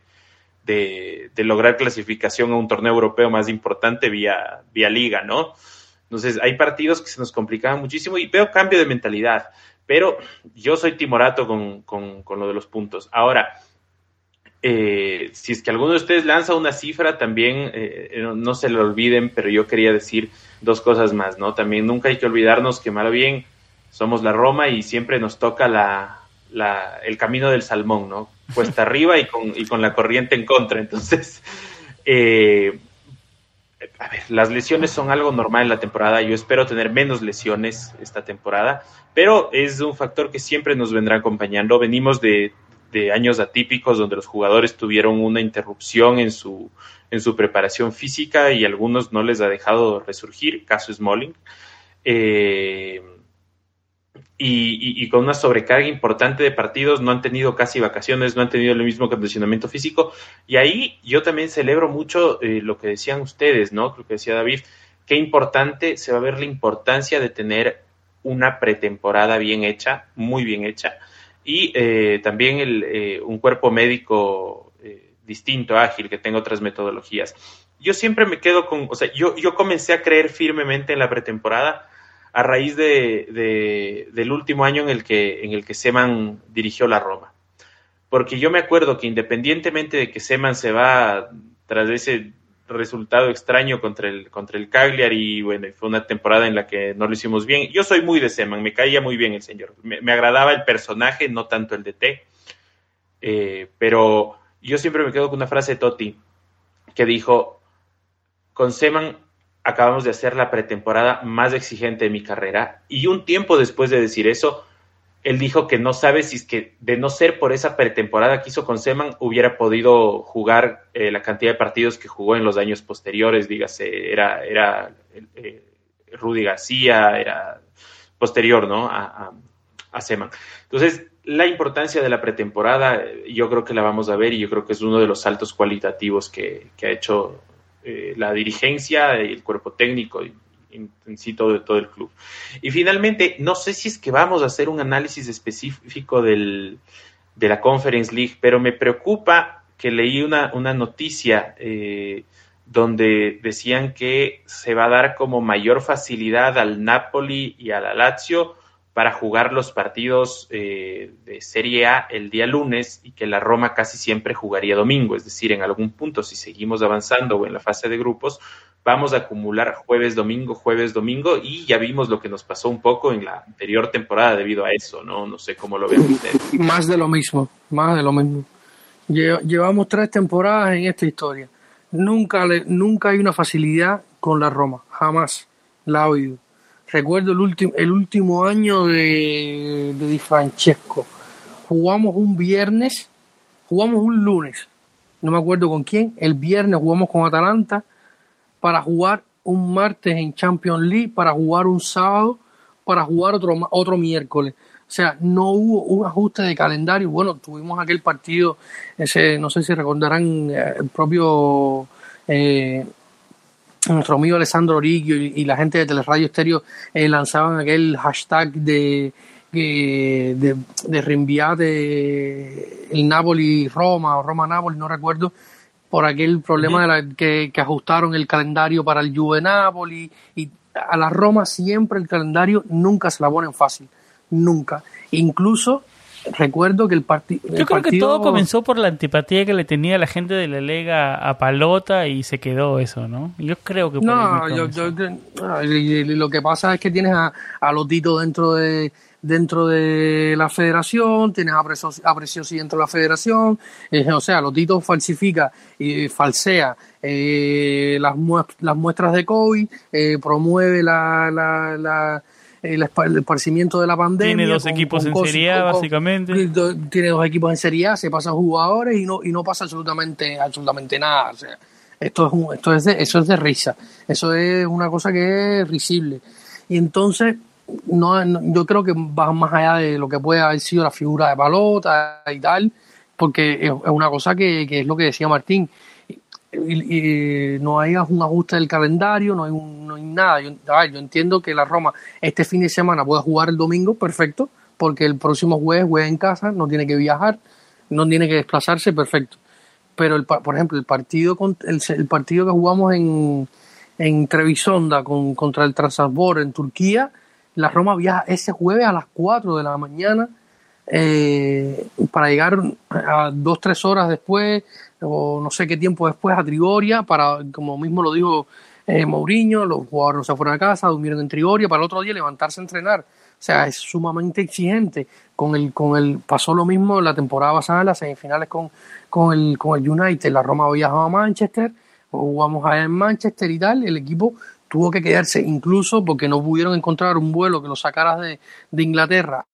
de, lograr clasificación a un torneo europeo más importante vía, vía liga, ¿no? Entonces, hay partidos que se nos complicaban muchísimo y veo cambio de mentalidad, pero yo soy timorato con, con, lo de los puntos. Ahora, eh, si es que alguno de ustedes lanza una cifra, también eh, no, se lo olviden, pero yo quería decir dos cosas más, ¿no? También nunca hay que olvidarnos que, malo bien, somos la Roma y siempre nos toca la, la, el camino del salmón, ¿no? Cuesta arriba y con, y con la corriente en contra. Entonces, eh, a ver, las lesiones son algo normal en la temporada. Yo espero tener menos lesiones esta temporada, pero es un factor que siempre nos vendrá acompañando. Venimos de, de años atípicos donde los jugadores tuvieron una interrupción en su, en su preparación física y algunos no les ha dejado resurgir, caso Smalling. Eh, y, con una sobrecarga importante de partidos, no han tenido casi vacaciones, no han tenido el mismo condicionamiento físico. Y ahí yo también celebro mucho eh, lo que decían ustedes, ¿no? Lo que decía David, qué importante se va a ver la importancia de tener una pretemporada bien hecha, muy bien hecha, y eh, también el, eh, un cuerpo médico distinto, ágil, que tenga otras metodologías. Yo siempre me quedo con, o sea, yo, yo comencé a creer firmemente en la pretemporada a raíz de, del último año en el que, en el que Seman dirigió la Roma. Porque yo me acuerdo que independientemente de que Seman se va tras ese resultado extraño contra el, contra el Cagliari, y bueno, fue una temporada en la que no lo hicimos bien. Yo soy muy de Seman, me caía muy bien el señor. Me, agradaba el personaje, no tanto el de T. Eh, pero yo siempre me quedo con una frase de Totti que dijo, con Seman acabamos de hacer la pretemporada más exigente de mi carrera y un tiempo después de decir eso, él dijo que no sabe si es que de no ser por esa pretemporada que hizo con Seman hubiera podido jugar eh, la cantidad de partidos que jugó en los años posteriores, dígase, era, era eh, Rudy García, era posterior, ¿no? A, a, Seman. Entonces, la importancia de la pretemporada, yo creo que la vamos a ver y yo creo que es uno de los saltos cualitativos que ha hecho eh, la dirigencia y el cuerpo técnico y, en sí todo, todo el club. Y finalmente, no sé si es que vamos a hacer un análisis específico del, de la Conference League, pero me preocupa que leí una, una noticia eh, donde decían que se va a dar como mayor facilidad al Napoli y a la Lazio para jugar los partidos eh, de Serie A el día lunes y que la Roma casi siempre jugaría domingo. Es decir, en algún punto, si seguimos avanzando o en la fase de grupos, vamos a acumular jueves, domingo, jueves, domingo y ya vimos lo que nos pasó un poco en la anterior temporada debido a eso, ¿no? No sé cómo lo ven ustedes. Más de lo mismo, más de lo mismo. Llevamos tres temporadas en esta historia. Nunca, le, nunca hay una facilidad con la Roma, jamás la ha oído Recuerdo el, último el último año de, de Di Francesco. Jugamos un viernes, jugamos un lunes, no me acuerdo con quién. El viernes jugamos con Atalanta para jugar un martes en Champions League para jugar un sábado, para jugar otro, otro miércoles. O sea, no hubo un ajuste de calendario. Bueno, tuvimos aquel partido, ese, no sé si recordarán, eh, el propio eh, nuestro amigo Alessandro Origio y, la gente de Teleradio Estéreo eh, lanzaban aquel hashtag de, de, de reenviar de el Napoli-Roma o Roma-Napoli, no recuerdo, por aquel problema de la, que, que, ajustaron el calendario para el Juve Napoli y a la Roma siempre el calendario nunca se la ponen fácil, nunca. Incluso recuerdo que el, partido Yo creo que todo comenzó por la antipatía que le tenía la gente de la Lega a Palota y se quedó eso, ¿no? Yo creo que... no, yo, lo que pasa es que tienes a, a Lotito dentro de dentro de la federación, tienes a, Preciosi, dentro de la federación, eh, o sea, Lotito falsifica y falsea eh, las, las muestras de COVID, eh, promueve la, la, la el esparcimiento de la pandemia. Tiene dos equipos en Serie A, básicamente. Tiene dos equipos en Serie A, se pasan jugadores y no, y no pasa absolutamente, absolutamente nada. O sea, esto es, esto es de, eso es de risa. Eso es una cosa que es risible. Y entonces, no, yo creo que va más allá de lo que puede haber sido la figura de Palota y tal, porque es, una cosa que, que es lo que decía Martín y, no hay un ajuste del calendario, no hay, no hay nada. Yo, entiendo que la Roma este fin de semana pueda jugar el domingo, perfecto, porque el próximo jueves juega en casa, no tiene que viajar, no tiene que desplazarse, perfecto. Pero, el, por ejemplo, el partido, el, el partido que jugamos en, en Trevisonda con, contra el Transalbor en Turquía, la Roma viaja ese jueves a las 4 de la mañana eh, para llegar a dos, tres horas después o no sé qué tiempo después a Trigoria, para, como mismo lo dijo eh, Mourinho, los jugadores no se fueron a casa, durmieron en Trigoria, para el otro día levantarse a entrenar. O sea, es sumamente exigente. Con el, con el, pasó lo mismo la temporada pasada, las semifinales con, con, el, con el United. La Roma viajaba a Manchester, jugamos allá en Manchester y tal. El equipo tuvo que quedarse incluso porque no pudieron encontrar un vuelo que lo sacara de, de Inglaterra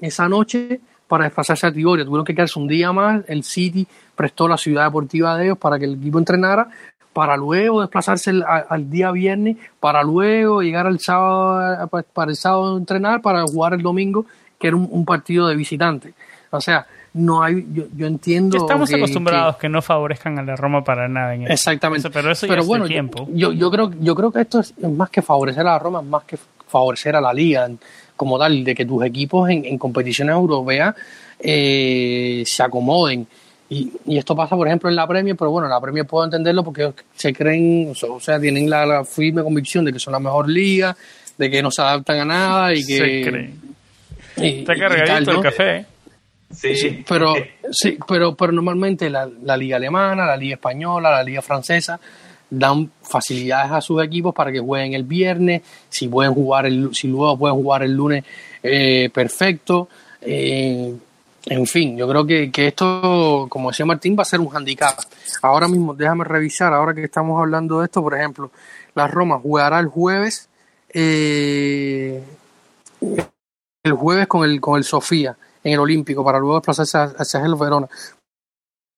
esa noche para desplazarse a Trigoria. Tuvieron que quedarse un día más. El City prestó la ciudad deportiva de ellos para que el equipo entrenara, para luego desplazarse al, día viernes, para luego llegar al sábado, para el sábado entrenar, para jugar el domingo, que era un, partido de visitante. O sea, no hay, yo, entiendo. Estamos acostumbrados que, no favorezcan a la Roma para nada en Exactamente. pero eso ya es bueno, tiempo. Yo, yo, creo, yo creo que esto es más que favorecer a la Roma, es más que favorecer a la liga como tal, de que tus equipos en, en competiciones europeas eh, se acomoden. Y, y, esto pasa, por ejemplo, en la Premier, pero bueno, la Premier puedo entenderlo porque se creen, o sea, tienen la, firme convicción de que son la mejor liga, de que no se adaptan a nada y que... Se creen. Está cargadito el café. Sí. pero, sí, pero, pero normalmente la, la liga alemana, la liga española, la liga francesa dan facilidades a sus equipos para que jueguen el viernes, si pueden jugar el, si luego pueden jugar el lunes, eh, perfecto. Eh, en fin, yo creo que, esto, como decía Martín, va a ser un handicap. Ahora mismo, déjame revisar, ahora que estamos hablando de esto, por ejemplo, la Roma jugará el jueves, eh, el jueves con el, con el Sofía en el Olímpico para luego desplazarse hacia el Verona.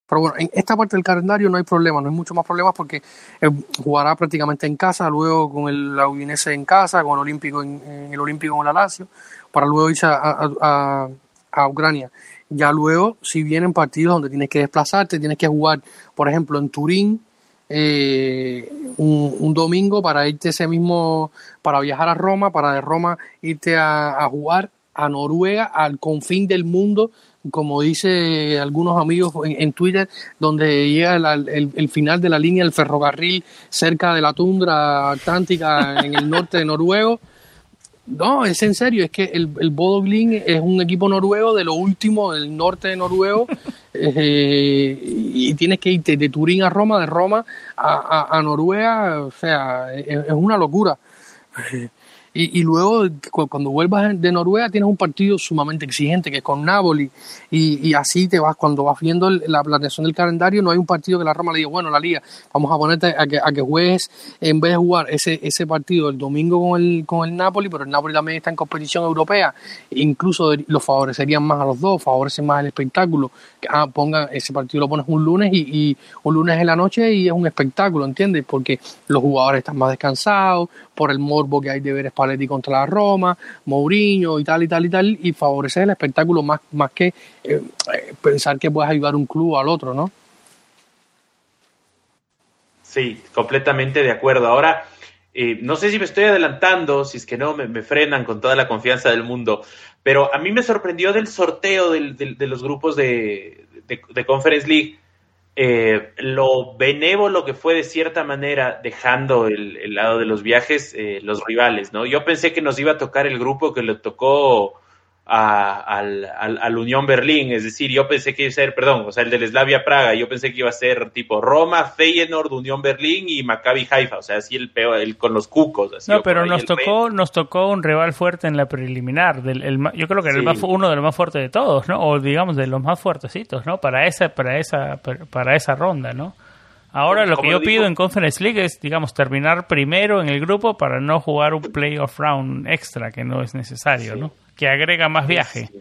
Pero bueno, en esta parte del calendario no hay problema, no hay mucho más problemas porque eh, jugará prácticamente en casa, luego con el Udinese en casa, con el Olímpico en, el Olímpico con la Lazio, para luego irse a, Ucrania. Ya luego, si vienen partidos donde tienes que desplazarte, tienes que jugar, por ejemplo, en Turín, eh, un, un, domingo para irte ese mismo, para viajar a Roma, para de Roma irte a, a jugar a Noruega, al confín del mundo, como dice algunos amigos en, Twitter, donde llega el, final de la línea del ferrocarril cerca de la tundra atlántica en el norte de Noruego. No, es en serio, es que el, el es un equipo noruego de lo último del norte de Noruego eh, y tienes que irte de Turín a Roma, de Roma a, Noruega, o sea, es, una locura. Y, luego, cuando vuelvas de Noruega, tienes un partido sumamente exigente, que es con Napoli, y, así te vas, cuando vas viendo la planeación del calendario, no hay un partido que la Roma le diga, bueno, la liga, vamos a ponerte a que, a que juegues, en vez de jugar ese, ese partido el domingo con el, con el Napoli, pero el Napoli también está en competición europea, incluso lo favorecerían más a los dos, favorecen más el espectáculo, ah, pongan ese partido lo pones un lunes y, y un lunes en la noche y es un espectáculo, ¿entiendes? Porque los jugadores están más descansados, por el morbo que hay de ver Spalletti contra la Roma, Mourinho y tal y tal y tal, y favorecer el espectáculo más, más que eh, eh, pensar que puedes ayudar un club al otro, ¿no? Sí, completamente de acuerdo. Ahora, eh, no sé si me estoy adelantando, si es que no, me, frenan con toda la confianza del mundo, pero a mí me sorprendió del sorteo del, de los grupos de, de Conference League eh, lo benévolo que fue de cierta manera dejando el, el lado de los viajes eh, los rivales, ¿no? Yo pensé que nos iba a tocar el grupo que le tocó a, al, al, al, Unión Berlín, es decir, yo pensé que iba a ser, perdón, o sea, el del Slavia Praga, yo pensé que iba a ser tipo Roma, Feyenoord, Unión Berlín y Maccabi Haifa, o sea, así el peor, el, con los cucos. Así, no, pero nos tocó, nos tocó un rival fuerte en la preliminar, del, el, yo creo que era sí. el más, uno de los más fuertes de todos, ¿no? O digamos de los más fuertecitos, ¿no? Para esa, para esa, para esa ronda, ¿no? Ahora lo que yo pido en Conference League es, digamos, terminar primero en el grupo para no jugar un playoff round extra que no es necesario, sí. ¿no? Que agrega más viaje. Sí,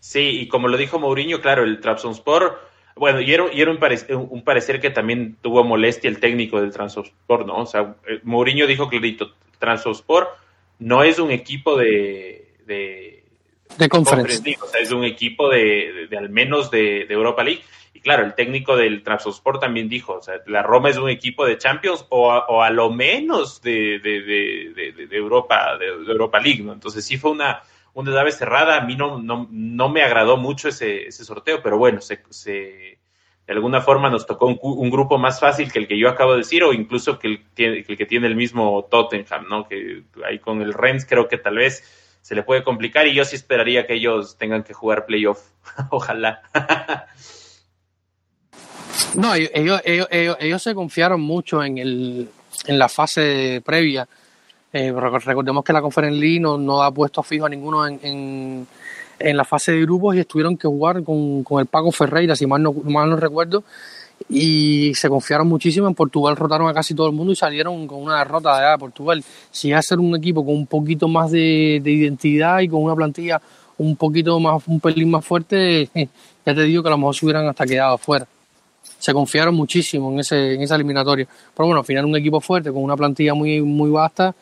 sí, y como lo dijo Mourinho, claro, el Trabzonspor, bueno, y era, y era un, parecer, un, parecer, que también tuvo molestia el técnico del Trabzonspor, ¿no? O sea, Mourinho dijo clarito, Trabzonspor no es un equipo de... De, de conference. O sea, es un equipo de, de, de al menos de, Europa League. Y claro, el técnico del Trabzonspor también dijo, o sea, la Roma es un equipo de Champions o a, o a lo menos de, de, Europa, de, Europa League, ¿no? Entonces sí fue una, una llave cerrada. A mí no, no, no me agradó mucho ese, ese sorteo, pero bueno, se, se, de alguna forma nos tocó un, grupo más fácil que el que yo acabo de decir, o incluso que el, que que tiene el mismo Tottenham, ¿no? Que ahí con el Rennes creo que tal vez se le puede complicar y yo sí esperaría que ellos tengan que jugar playoff. Ojalá. no, ellos, ellos, ellos, ellos se confiaron mucho en, el, en la fase previa eh, recordemos que la Conference League no, no da puesto fijo a ninguno en, en, en, la fase de grupos y estuvieron que jugar con, con el Paco Ferreira, si mal no, mal no recuerdo, y se confiaron muchísimo. En Portugal rotaron a casi todo el mundo y salieron con una derrota de Portugal. Si va a ser un equipo con un poquito más de, de, identidad y con una plantilla un poquito más, un pelín más fuerte, ya te digo que a lo mejor se hubieran hasta quedado fuera. Se confiaron muchísimo en, ese, en esa eliminatoria. Pero bueno, al final un equipo fuerte, con una plantilla muy, muy vasta,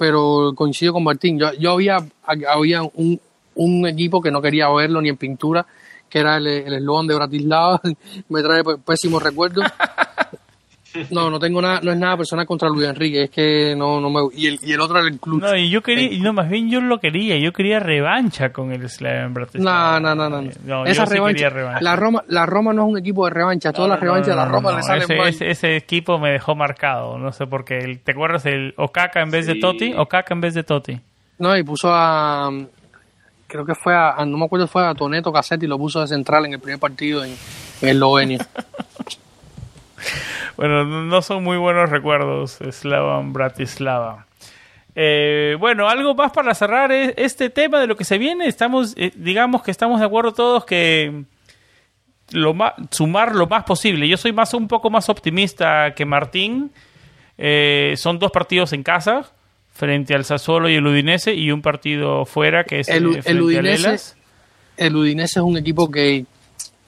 pero coincido con Martín. Yo, yo había, había un, un, equipo que no quería verlo ni en pintura, que era el eslogan de Bratislava. me trae pésimos recuerdos. No, no tengo nada, no es nada personal contra Luis Enrique, es que no, no me y el, y el otro era el club. No, y yo quería, el, no, más bien yo lo quería, yo quería revancha con el Slaven Bratislava. No, no, no, no. no Esa sí revancha, revancha, La Roma, la Roma no es un equipo de revancha, todas no, las revanchas de la Roma le salen ese, mal. Ese, ese, equipo me dejó marcado, no sé por qué. ¿Te acuerdas el Okaka en vez sí. de Totti? Okaka en vez de Totti. No, y puso a creo que fue a, no me acuerdo, fue a Toneto Cassetti, lo puso de central en el primer partido en, en Eslovenia. bueno, no son muy buenos recuerdos, Slavan Bratislava. Eh, bueno, algo más para cerrar este tema de lo que se viene. Estamos, eh, digamos que estamos de acuerdo todos que lo más, sumar lo más posible. Yo soy más un poco más optimista que Martín. Eh, son dos partidos en casa frente al Sassuolo y el Udinese y un partido fuera que es el, eh, el Udinese. El Udinese es un equipo que,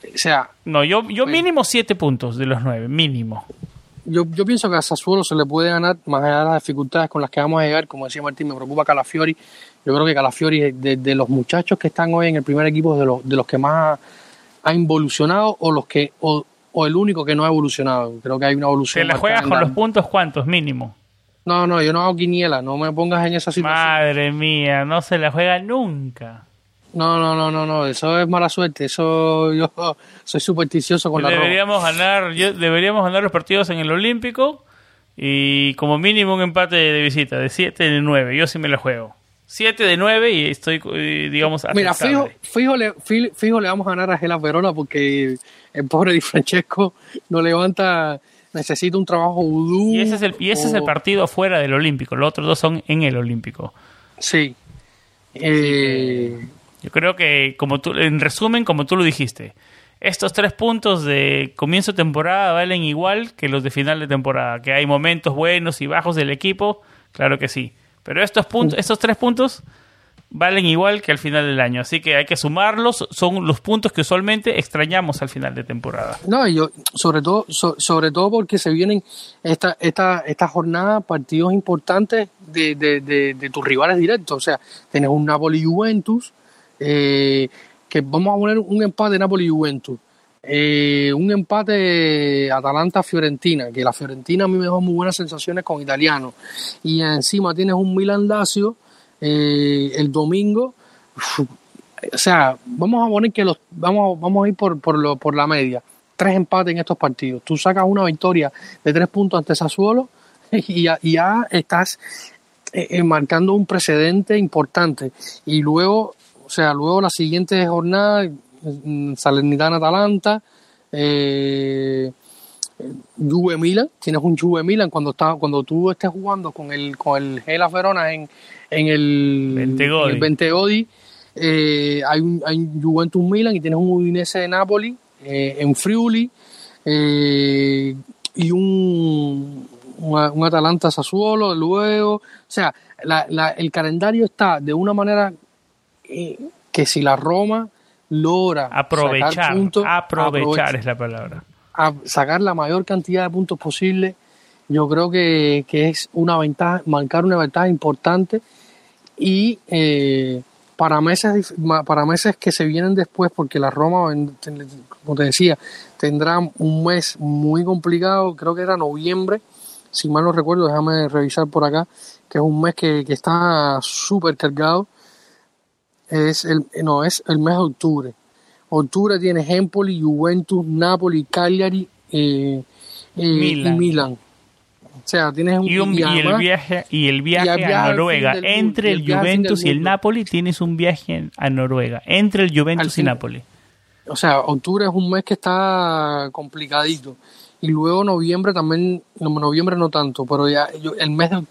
o sea, no, yo, yo mínimo siete puntos de los nueve, mínimo. Yo, yo pienso que a Sassuolo se le puede ganar, más allá de las dificultades con las que vamos a llegar, como decía Martín, me preocupa Calafiori. Yo creo que Calafiori, de, de los muchachos que están hoy en el primer equipo, de los, de los que más ha involucionado o los que o, o, el único que no ha evolucionado. Creo que hay una evolución. ¿Te la juegas con los puntos cuántos mínimo? No, no, yo no hago quiniela, no me pongas en esa situación. Madre mía, no se la juega nunca. No, no, no, no, no, eso es mala suerte, eso yo soy supersticioso con deberíamos la Roma. ganar, yo, deberíamos ganar los partidos en el Olímpico y como mínimo un empate de visita, de 7 de 9, yo sí me la juego. 7 de 9 y estoy, digamos, aceptable. Mira, fijo, fijo, le, fijo le vamos a ganar a Gela Verona porque el pobre Di Francesco no levanta necesita un trabajo vudú. Y ese es el, y ese es el partido fuera del Olímpico, los otros dos son en el Olímpico. Sí. Eh, Yo creo que, como tú, en resumen, como tú lo dijiste, estos tres puntos de comienzo de temporada valen igual que los de final de temporada. Que hay momentos buenos y bajos del equipo, claro que sí. Pero estos puntos, estos tres puntos valen igual que al final del año. Así que hay que sumarlos. Son los puntos que usualmente extrañamos al final de temporada. No, yo, sobre todo, so- sobre todo porque se vienen esta, esta, esta jornada partidos importantes de, de, de, de tus rivales directos. O sea, tienes un Napoli Juventus, eh, que vamos a poner un empate Napoli Juventus. Eh, un empate Atalanta-Fiorentina, que la Fiorentina a mí me dejó muy buenas sensaciones con italiano. Y encima tienes un Milan Lazio eh, el domingo. O sea, vamos a poner que los vamos, vamos a ir por, por, lo, por la media. Tres empates en estos partidos. Tú sacas una victoria de tres puntos ante Sassuolo y ya, estás marcando un precedente importante. Y luego, sea, luego la siguiente jornada, mm, Salernitana Atalanta, eh, Juve Milan, tienes un Juve Milan cuando está, cuando tú estés jugando con el con el Hellas Verona en, en el Bentegodi. en el Bentegodi, eh, hay un hay un Juventus Milan y tienes un Udinese de Napoli eh, en Friuli eh, y un una- un Atalanta Sassuolo luego, o sea, la- la- el calendario está de una manera eh, que si la Roma logra sacar Aprovechar, puntos, aprovechar aprovecha- es la palabra. a sacar la mayor cantidad de puntos posible, yo creo que, que es una ventaja, marcar una ventaja importante y eh, para meses para meses que se vienen después, porque la Roma, como te decía, tendrá un mes muy complicado, creo que era noviembre, si mal no recuerdo, déjame revisar por acá, que es un mes que, que está súper cargado, es el, no, es el mes de octubre. Octubre tienes Empoli, Juventus, Napoli, Cagliari eh, eh, Milan. y Milan. O sea, tienes un, Y, un- y el además- viaje, y el viaje y el viaje a Noruega. del Entre y el el Juventus y el. Napoli tienes un viaje a Noruega. Entre el Juventus y Napoli. o sea, octubre es un mes que está complicadito. Y luego noviembre también, no, noviembre no tanto, pero ya yo- el mes de,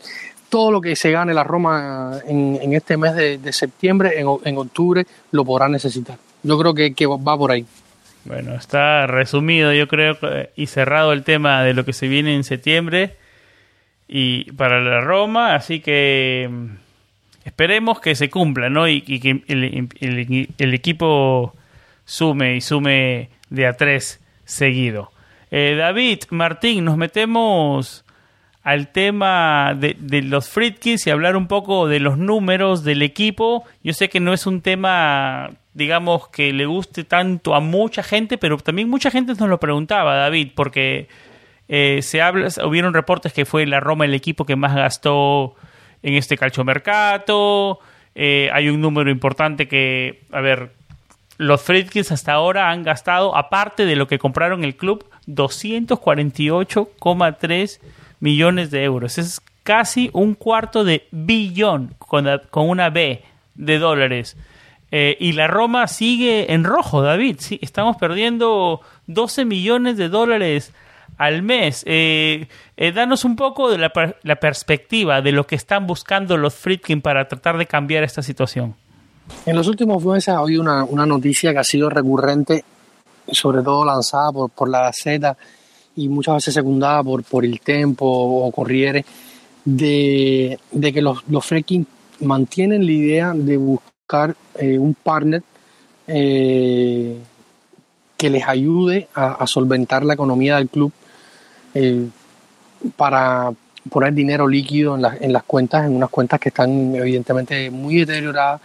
todo lo que se gane la Roma en, en este mes de, septiembre, en, en octubre, lo podrá necesitar. Yo creo que, va por ahí. Bueno, está resumido, yo creo, y cerrado el tema de lo que se viene en septiembre y para la Roma, así que mm, esperemos que se cumpla, ¿no? Y, que el, el- el equipo sume y sume de a tres seguido. Eh, David, Martín, nos metemos al tema de, los Fritkins y hablar un poco de los números del equipo. Yo sé que no es un tema, digamos, que le guste tanto a mucha gente, pero también mucha gente nos lo preguntaba, David, porque eh, se habla, hubieron reportes que fue la Roma el equipo que más gastó en este calchomercato. Eh, hay un número importante que, a ver, los Fritkins hasta ahora han gastado, aparte de lo que compraron el club, 248,3 millones de euros. Es casi un cuarto de billón con, con una B de dólares. Eh, y la Roma sigue en rojo, David. Sí, estamos perdiendo 12 millones de dólares al mes. Eh, eh, danos un poco de la, per- la perspectiva de lo que están buscando los Friedkin para tratar de cambiar esta situación. En los últimos meses ha habido una, una noticia que ha sido recurrente, sobre todo lanzada por, por la Gaceta y muchas veces secundada por, por el Tempo o Corriere, de, de que los, los Freaking mantienen la idea de buscar eh, un partner eh, que les ayude a, a solventar la economía del club eh, para poner dinero líquido en, la- en las cuentas, en unas cuentas que están evidentemente muy deterioradas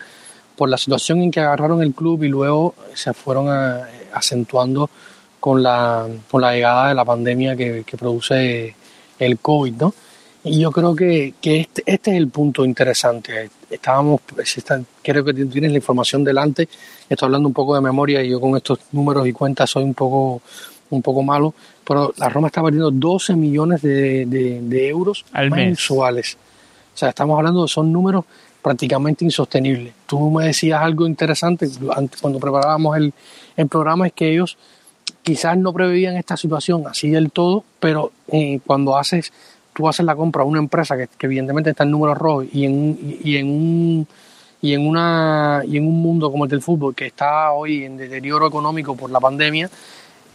por la situación en que agarraron el club y luego se fueron a- acentuando con la, con la llegada de la pandemia que, que produce el COVID, ¿no? Y yo creo que, que este, este es el punto interesante. Estábamos, si está- creo que tienes la información delante, estoy hablando un poco de memoria y yo con estos números y cuentas soy un poco, un poco malo, pero la Roma está perdiendo 12 millones de, de- de euros Al mensuales. O sea, estamos hablando de son números prácticamente insostenibles. Tú me decías algo interesante cuando preparábamos el, el programa, es que ellos quizás no preveían esta situación así del todo, pero eh, cuando haces, tú haces la compra a una empresa que, evidentemente está en números rojos y en, y en un y en una y en un mundo como el del fútbol que está hoy en deterioro económico por la pandemia,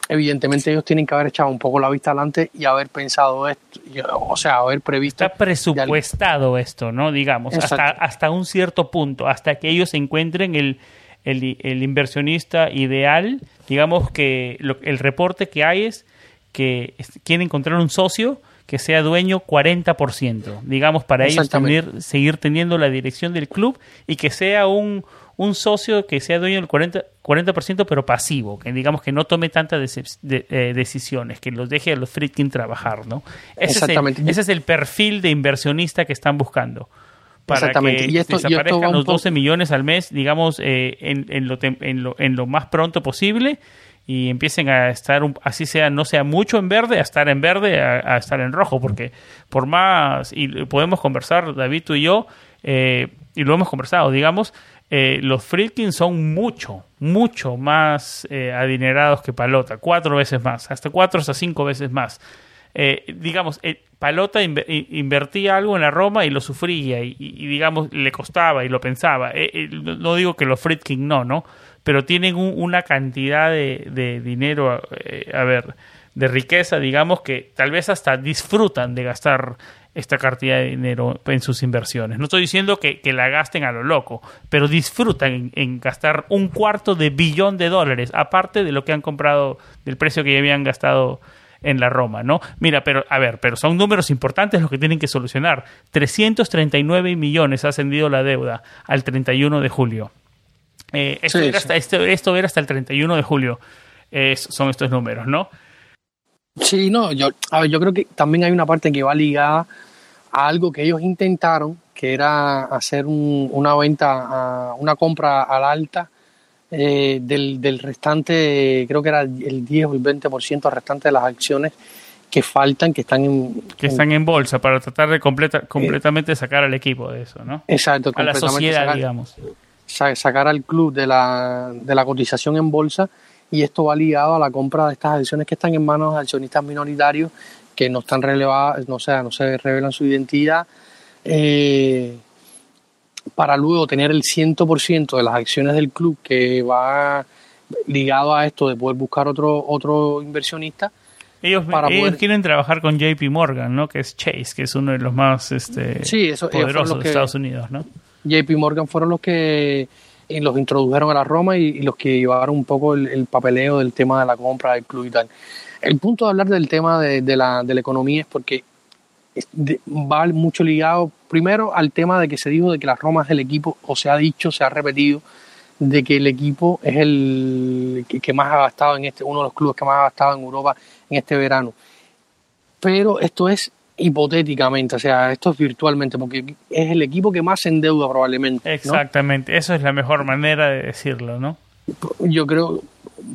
evidentemente ellos tienen que haber echado un poco la vista adelante y haber pensado esto, o sea, haber previsto. Está presupuestado esto, ¿no? Digamos, hasta, hasta un cierto punto, hasta que ellos encuentren el, el, inversionista ideal. Digamos que el reporte que hay es que quieren encontrar un socio que sea dueño 40%, digamos, para ellos seguir teniendo la dirección del club y que sea un, un socio que sea dueño del 40%, 40 pero pasivo, que digamos que no tome tantas eh, decisiones, que los deje a los Friedkin trabajar, ¿no? Ese Exactamente. Es el, ese es el perfil de inversionista que están buscando. Para Exactamente. que y esto, desaparezcan los 12 millones al mes, digamos, eh, en, en, lo, en, lo, en lo más pronto posible y empiecen a estar, así sea, no sea mucho en verde, a estar en verde, a, estar en rojo, porque por más, y podemos conversar, David, tú y yo, eh, y lo hemos conversado, digamos, eh, los Friedkin son mucho, mucho más eh, adinerados que Palota, cuatro veces más, hasta cuatro hasta cinco veces más. Digamos, Palota invertía algo en la Roma y lo sufría y, digamos, le costaba y lo pensaba. no digo que los Friedkin no, ¿no? pero tienen una cantidad de, dinero, eh, a ver, de riqueza, digamos, que tal vez hasta disfrutan de gastar esta cantidad de dinero en sus inversiones. No estoy diciendo que, la gasten a lo loco, pero disfrutan en, gastar un cuarto de billón de dólares, aparte de lo que han comprado, del precio que ya habían gastado en la Roma, ¿no? Mira, pero a ver, pero son números importantes los que tienen que solucionar. 339 millones ha ascendido la deuda al 31 de julio. Eh, esto, era hasta, esto, era hasta el 31 de julio. son estos números, ¿no? Sí, no, yo, yo creo que también hay una parte que va ligada a algo que ellos intentaron, que era hacer una venta, una compra al alta eh, del, restante, creo que era el 10 o el 20% restante de las acciones que faltan, que están en... Que están en bolsa para tratar de completa, completamente sacar al equipo de eso, ¿no? Exacto. A la sociedad, digamos sacar al club de la, de la cotización en bolsa y esto va ligado a la compra de estas acciones que están en manos de accionistas minoritarios que no están relevadas, no, sea, no se revelan su identidad, eh, para luego tener el 100% de las acciones del club que va ligado a esto de poder buscar otro, otro inversionista. Ellos, quieren trabajar con JP Morgan, ¿no? que es Chase, que es uno de los más este, poderosos de Estados Unidos. ¿no? JP Morgan fueron los que los introdujeron a la Roma y, los que llevaron un poco el, papeleo del tema de la compra del club y tal. El punto de hablar del tema de, la, de la, economía es porque va mucho ligado primero al tema de que se dijo de que la Roma es el equipo, o se ha dicho, se ha repetido, de que el equipo es el que más ha gastado en este, uno de los clubes que más ha gastado en Europa en este verano. Pero esto es hipotéticamente, o sea, esto es virtualmente, porque es el equipo que más se endeuda probablemente. Exactamente, eso es la mejor manera de decirlo, ¿no? Yo creo,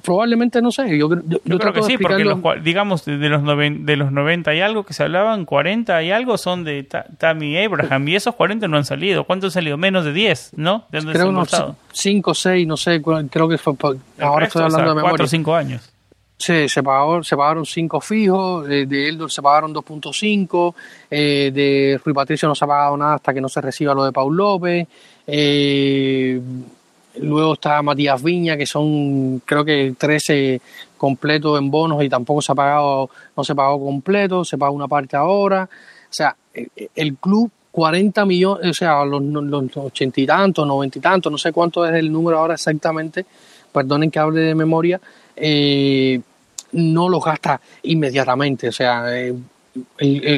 probablemente no sé, yo, yo, creo que sí, porque los, digamos de los, de los 90 y algo que se hablaban, 40 y algo son de Tammy Abraham, y esos 40 no han salido. ¿Cuántos han salido? Menos de 10, ¿no? ¿De creo unos 5 6, no sé, creo que fue, ahora estoy hablando de memoria. 4 o 5 años. Sí, se, pagó, se pagaron 5 fijos, de, de Eldor se pagaron 2.5, eh, de Rui Patricio no se ha pagado nada hasta que no se reciba lo de Paul López. Eh, luego está Matías Viña, que son creo que 13 completos en bonos y tampoco se ha pagado, no se pagó completo, se paga una parte ahora. O sea, el, club 40 millones, o sea, los, los 80 y tantos, 90 y tantos, no sé cuánto es el número ahora exactamente, perdonen que hable de memoria, eh, no lo gasta inmediatamente. O sea, eh,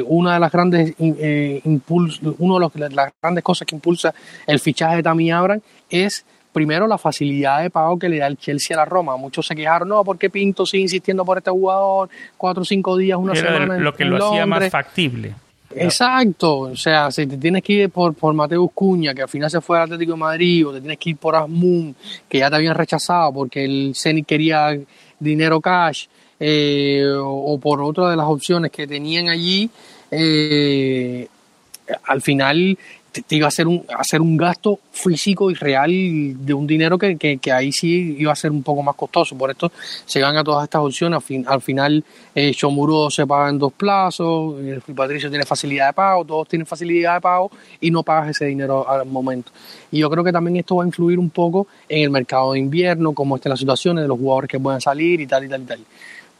una de las grandes eh, uno de las grandes cosas que impulsa el fichaje de Tammy Abraham es primero la facilidad de pago que le da el Chelsea a la Roma. Muchos se quejaron, no, porque Pinto sigue insistiendo por este jugador, cuatro o cinco días, una semana. Lo que lo hacía más factible. Exacto, o sea, si te tienes que ir por, por Mateus Cuña, que al final se fue al Atlético de Madrid, o te tienes que ir por Asmun, que ya te habían rechazado porque el Zenit quería dinero cash, eh, o, por otra de las opciones que tenían allí, eh, al final te, iba a hacer un, hacer un gasto físico y real de un dinero que, que, ahí sí iba a ser un poco más costoso. Por esto se a todas estas opciones. Al, final, eh, Shomuro se paga en dos plazos, el Patricio tiene facilidad de pago, todos tienen facilidad de pago y no pagas ese dinero al momento. Y yo creo que también esto va a influir un poco en el mercado de invierno, cómo estén las situaciones de los jugadores que puedan salir y tal y tal y tal.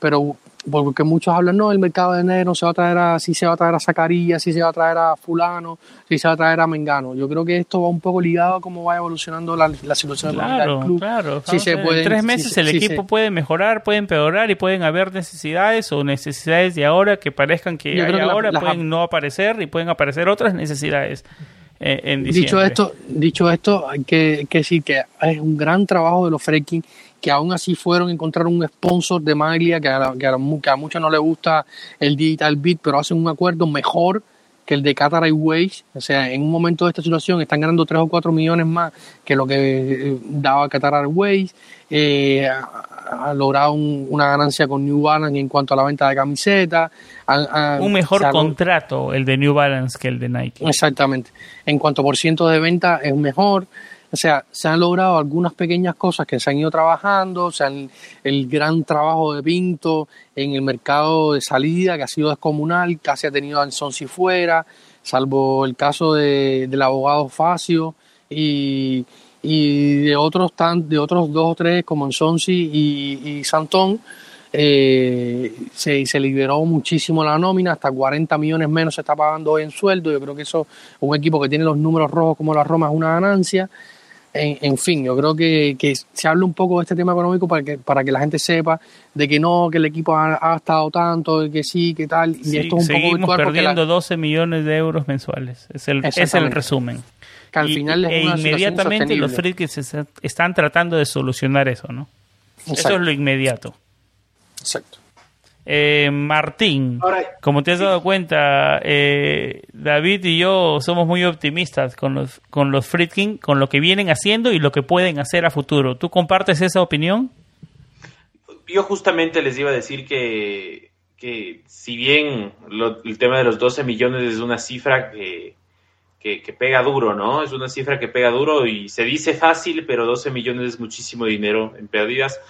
Pero porque muchos hablan, no, el mercado de enero se va a traer a, si se va a traer a Zacarías, si se va a traer a fulano, si se va a traer a Mengano. Yo creo que esto va un poco ligado a cómo va evolucionando la, la situación del club. Claro, si se puede, en tres meses el equipo puede mejorar, puede empeorar y pueden haber necesidades o necesidades de ahora que parezcan que hay ahora, pueden no aparecer y pueden aparecer otras necesidades. Eh, en dicho esto, dicho esto, hay que, que decir que es un gran trabajo de los Freaking que aún así fueron a encontrar un sponsor de Maglia que a, que a, muchos no les gusta el Digital Beat, pero hacen un acuerdo mejor que el de Qatar Airways. O sea, en un momento de esta situación están ganando 3 o 4 millones más que lo que eh, daba Qatar Airways. Eh, ha, logrado una ganancia con New Balance en cuanto a la venta de camisetas. un mejor contrato el de New Balance que el de Nike. Exactamente. En cuanto a por ciento de venta es mejor. O sea, se han logrado algunas pequeñas cosas que se han ido trabajando, o sea, el, gran trabajo de Pinto en el mercado de salida, que ha sido descomunal, casi ha tenido a si fuera, salvo el caso del abogado Facio y, de otros tan, de otros dos o tres como Ensonsi y, y Santón, eh, se, se, liberó muchísimo la nómina, hasta 40 millones menos se está pagando hoy en sueldo. Yo creo que eso, un equipo que tiene los números rojos como la Roma es una ganancia. En, fin, yo creo que, se habla un poco de este tema económico para que, para que la gente sepa de que no, que el equipo ha, estado tanto, de que sí, que tal. Y esto es un seguimos poco perdiendo 12 millones de euros mensuales. Es el, es el resumen. Que al final e inmediatamente los frikis están tratando de solucionar eso, ¿no? Eso es lo inmediato. Exacto. Eh, Martín, como te has dado cuenta, eh, David y yo somos muy optimistas con los, con los Friedkin, con lo que vienen haciendo y lo que pueden hacer a futuro. ¿Tú compartes esa opinión? Yo justamente les iba a decir que, que si bien el tema de los 12 millones es una cifra que, que, que, pega duro, ¿no? Es una cifra que pega duro y se dice fácil, pero 12 millones es muchísimo dinero en pérdidas.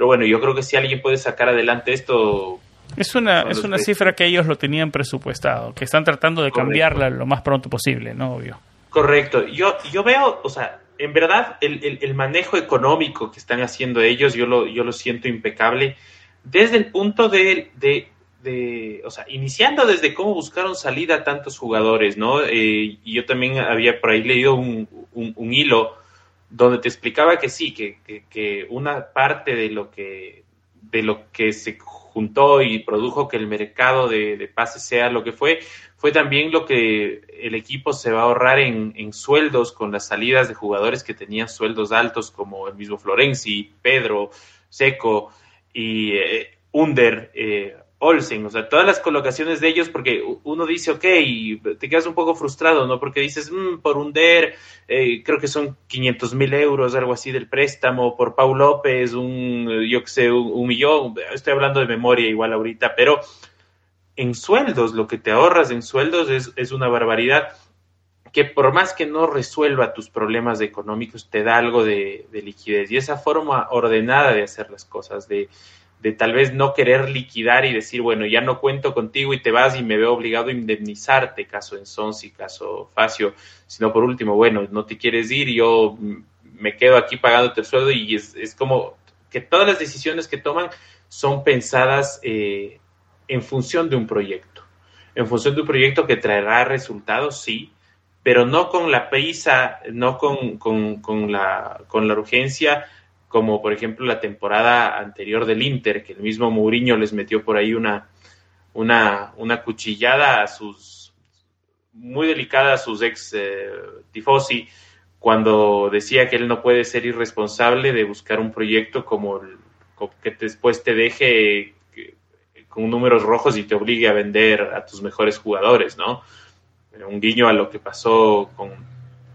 Pero bueno, yo creo que si alguien puede sacar adelante esto... Es una, es una cifra que ellos lo tenían presupuestado, que están tratando de cambiarla lo más pronto posible, ¿no? Obvio. Correcto. Yo, yo veo, o sea, en verdad el, el, manejo económico que están haciendo ellos, yo lo, yo lo siento impecable, desde el punto de, de, de, o sea, iniciando desde cómo buscaron salida a tantos jugadores, ¿no? Eh, y yo también había por ahí leído un, un, un hilo donde te explicaba que sí, que, una parte de lo que, de lo que se juntó y produjo que el mercado de, pases sea lo que fue, fue también lo que el equipo se va a ahorrar en, sueldos con las salidas de jugadores que tenían sueldos altos como el mismo Florenzi, Pedro, Seco y eh, Under, eh, Olsen, o sea, todas las colocaciones de ellos, porque uno dice, ok, te quedas un poco frustrado, ¿no? Porque dices, mm, por Under, eh, creo que son 500 mil euros, algo así del préstamo, por Paul López, un, yo qué sé, un, millón, estoy hablando de memoria igual ahorita, pero en sueldos, lo que te ahorras en sueldos es, una barbaridad que por más que no resuelva tus problemas económicos, te da algo de liquidez. Y esa forma ordenada de hacer las cosas, de de tal vez no querer liquidar y decir, bueno, ya no cuento contigo y te vas y me veo obligado a indemnizarte, caso en Sonsi, caso Facio, sino por último, bueno, no te quieres ir, yo me quedo aquí pagándote el sueldo y es, es como que todas las decisiones que toman son pensadas eh, en función de un proyecto, en función de un proyecto que traerá resultados, sí, pero no con la prisa, no con, con, con, la, con la urgencia como por ejemplo la temporada anterior del Inter, que el mismo Mourinho les metió por ahí una, una, una cuchillada a sus, muy delicada a sus ex eh, tifosi, cuando decía que él no puede ser irresponsable de buscar un proyecto como, que después te deje con números rojos y te obligue a vender a tus mejores jugadores, ¿no? Un guiño a lo que pasó con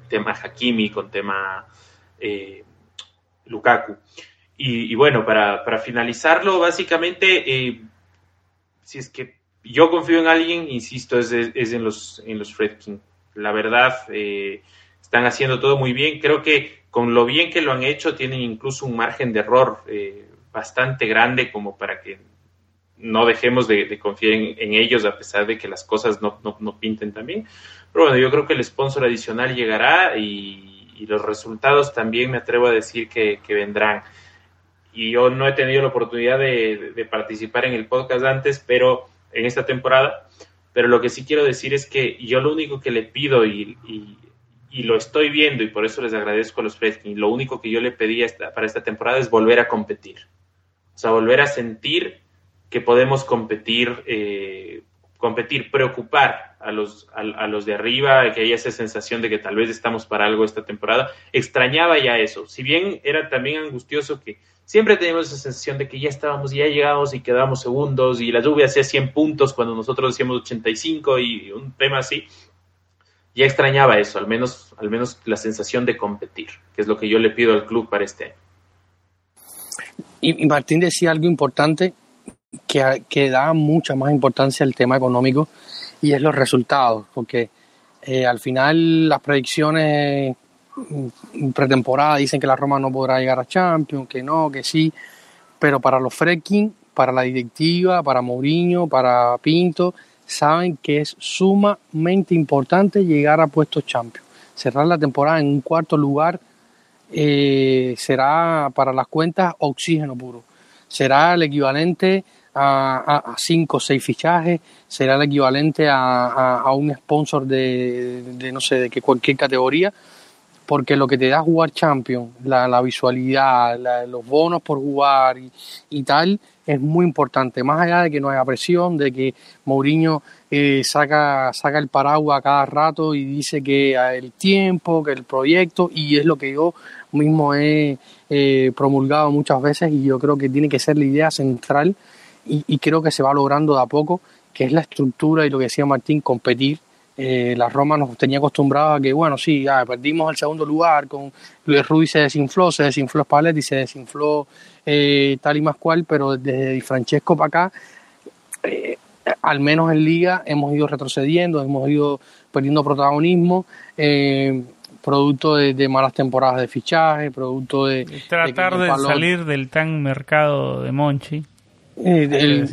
tema Hakimi, con tema eh, Lukaku. Y, bueno, para, finalizarlo, básicamente, eh, si es que yo confío en alguien, insisto, es, en los, en los Fredkin. la verdad, eh, están haciendo todo muy bien. Creo que con lo bien que lo han hecho, tienen incluso un margen de error eh, bastante grande como para que no dejemos de, confiar en, ellos a pesar de que las cosas no, no, pinten tan bien. Pero bueno, yo creo que el sponsor adicional llegará y, los resultados también me atrevo a decir que, vendrán. Y yo no he tenido la oportunidad de, participar en el podcast antes, pero en esta temporada, pero lo que sí quiero decir es que yo lo único que le pido y, y lo estoy viendo y por eso les agradezco a los Fredkin. Lo único que yo le pedí para esta temporada es volver a competir. O sea, volver a sentir que podemos competir, eh, competir, preocupar a los, a, los de arriba, que haya esa sensación de que tal vez estamos para algo esta temporada. Extrañaba ya eso. Si bien era también angustioso que siempre teníamos esa sensación de que ya estábamos, ya llegamos y quedamos segundos y la lluvia hacía 100 puntos cuando nosotros decíamos 85 y un tema así ya extrañaba eso, al menos, al menos la sensación de competir, que es lo que yo le pido al club para este año. Y, Martín decía algo importante que, que, da mucha más importancia al tema económico y es los resultados, porque eh, al final las predicciones pretemporada dicen que la Roma no podrá llegar a Champions, que no, que sí, pero para los Fredkin, para la directiva, para Mourinho, para Pinto, saben que es sumamente importante llegar a puestos champions. Cerrar la temporada en un cuarto lugar eh, será para las cuentas oxígeno puro. Será el equivalente a, cinco o seis fichajes, será el equivalente a, un sponsor de, no sé, de que cualquier categoría, porque lo que te da jugar Champions, la, visualidad, los bonos por jugar y tal, es muy importante, más allá de que no haya presión, de que Mourinho eh, saca, saca el paraguas a cada rato y dice que el tiempo, que el proyecto, y es lo que yo mismo he promulgado muchas veces y yo creo que tiene que ser la idea central y, creo que se va logrando de a poco, que es la estructura y lo que decía Martín, competir. Eh, la Roma nos tenía acostumbrados a que, bueno, sí, perdimos el segundo lugar, con Luis Ruiz se desinfló, se desinfló Spalletti, se desinfló eh, tal y más cual, pero desde Di Francesco para acá, eh, al menos en liga hemos ido retrocediendo, hemos ido perdiendo protagonismo, eh, producto de, malas temporadas de fichaje, producto de... Tratar de, salir del tan mercado de Monchi. El,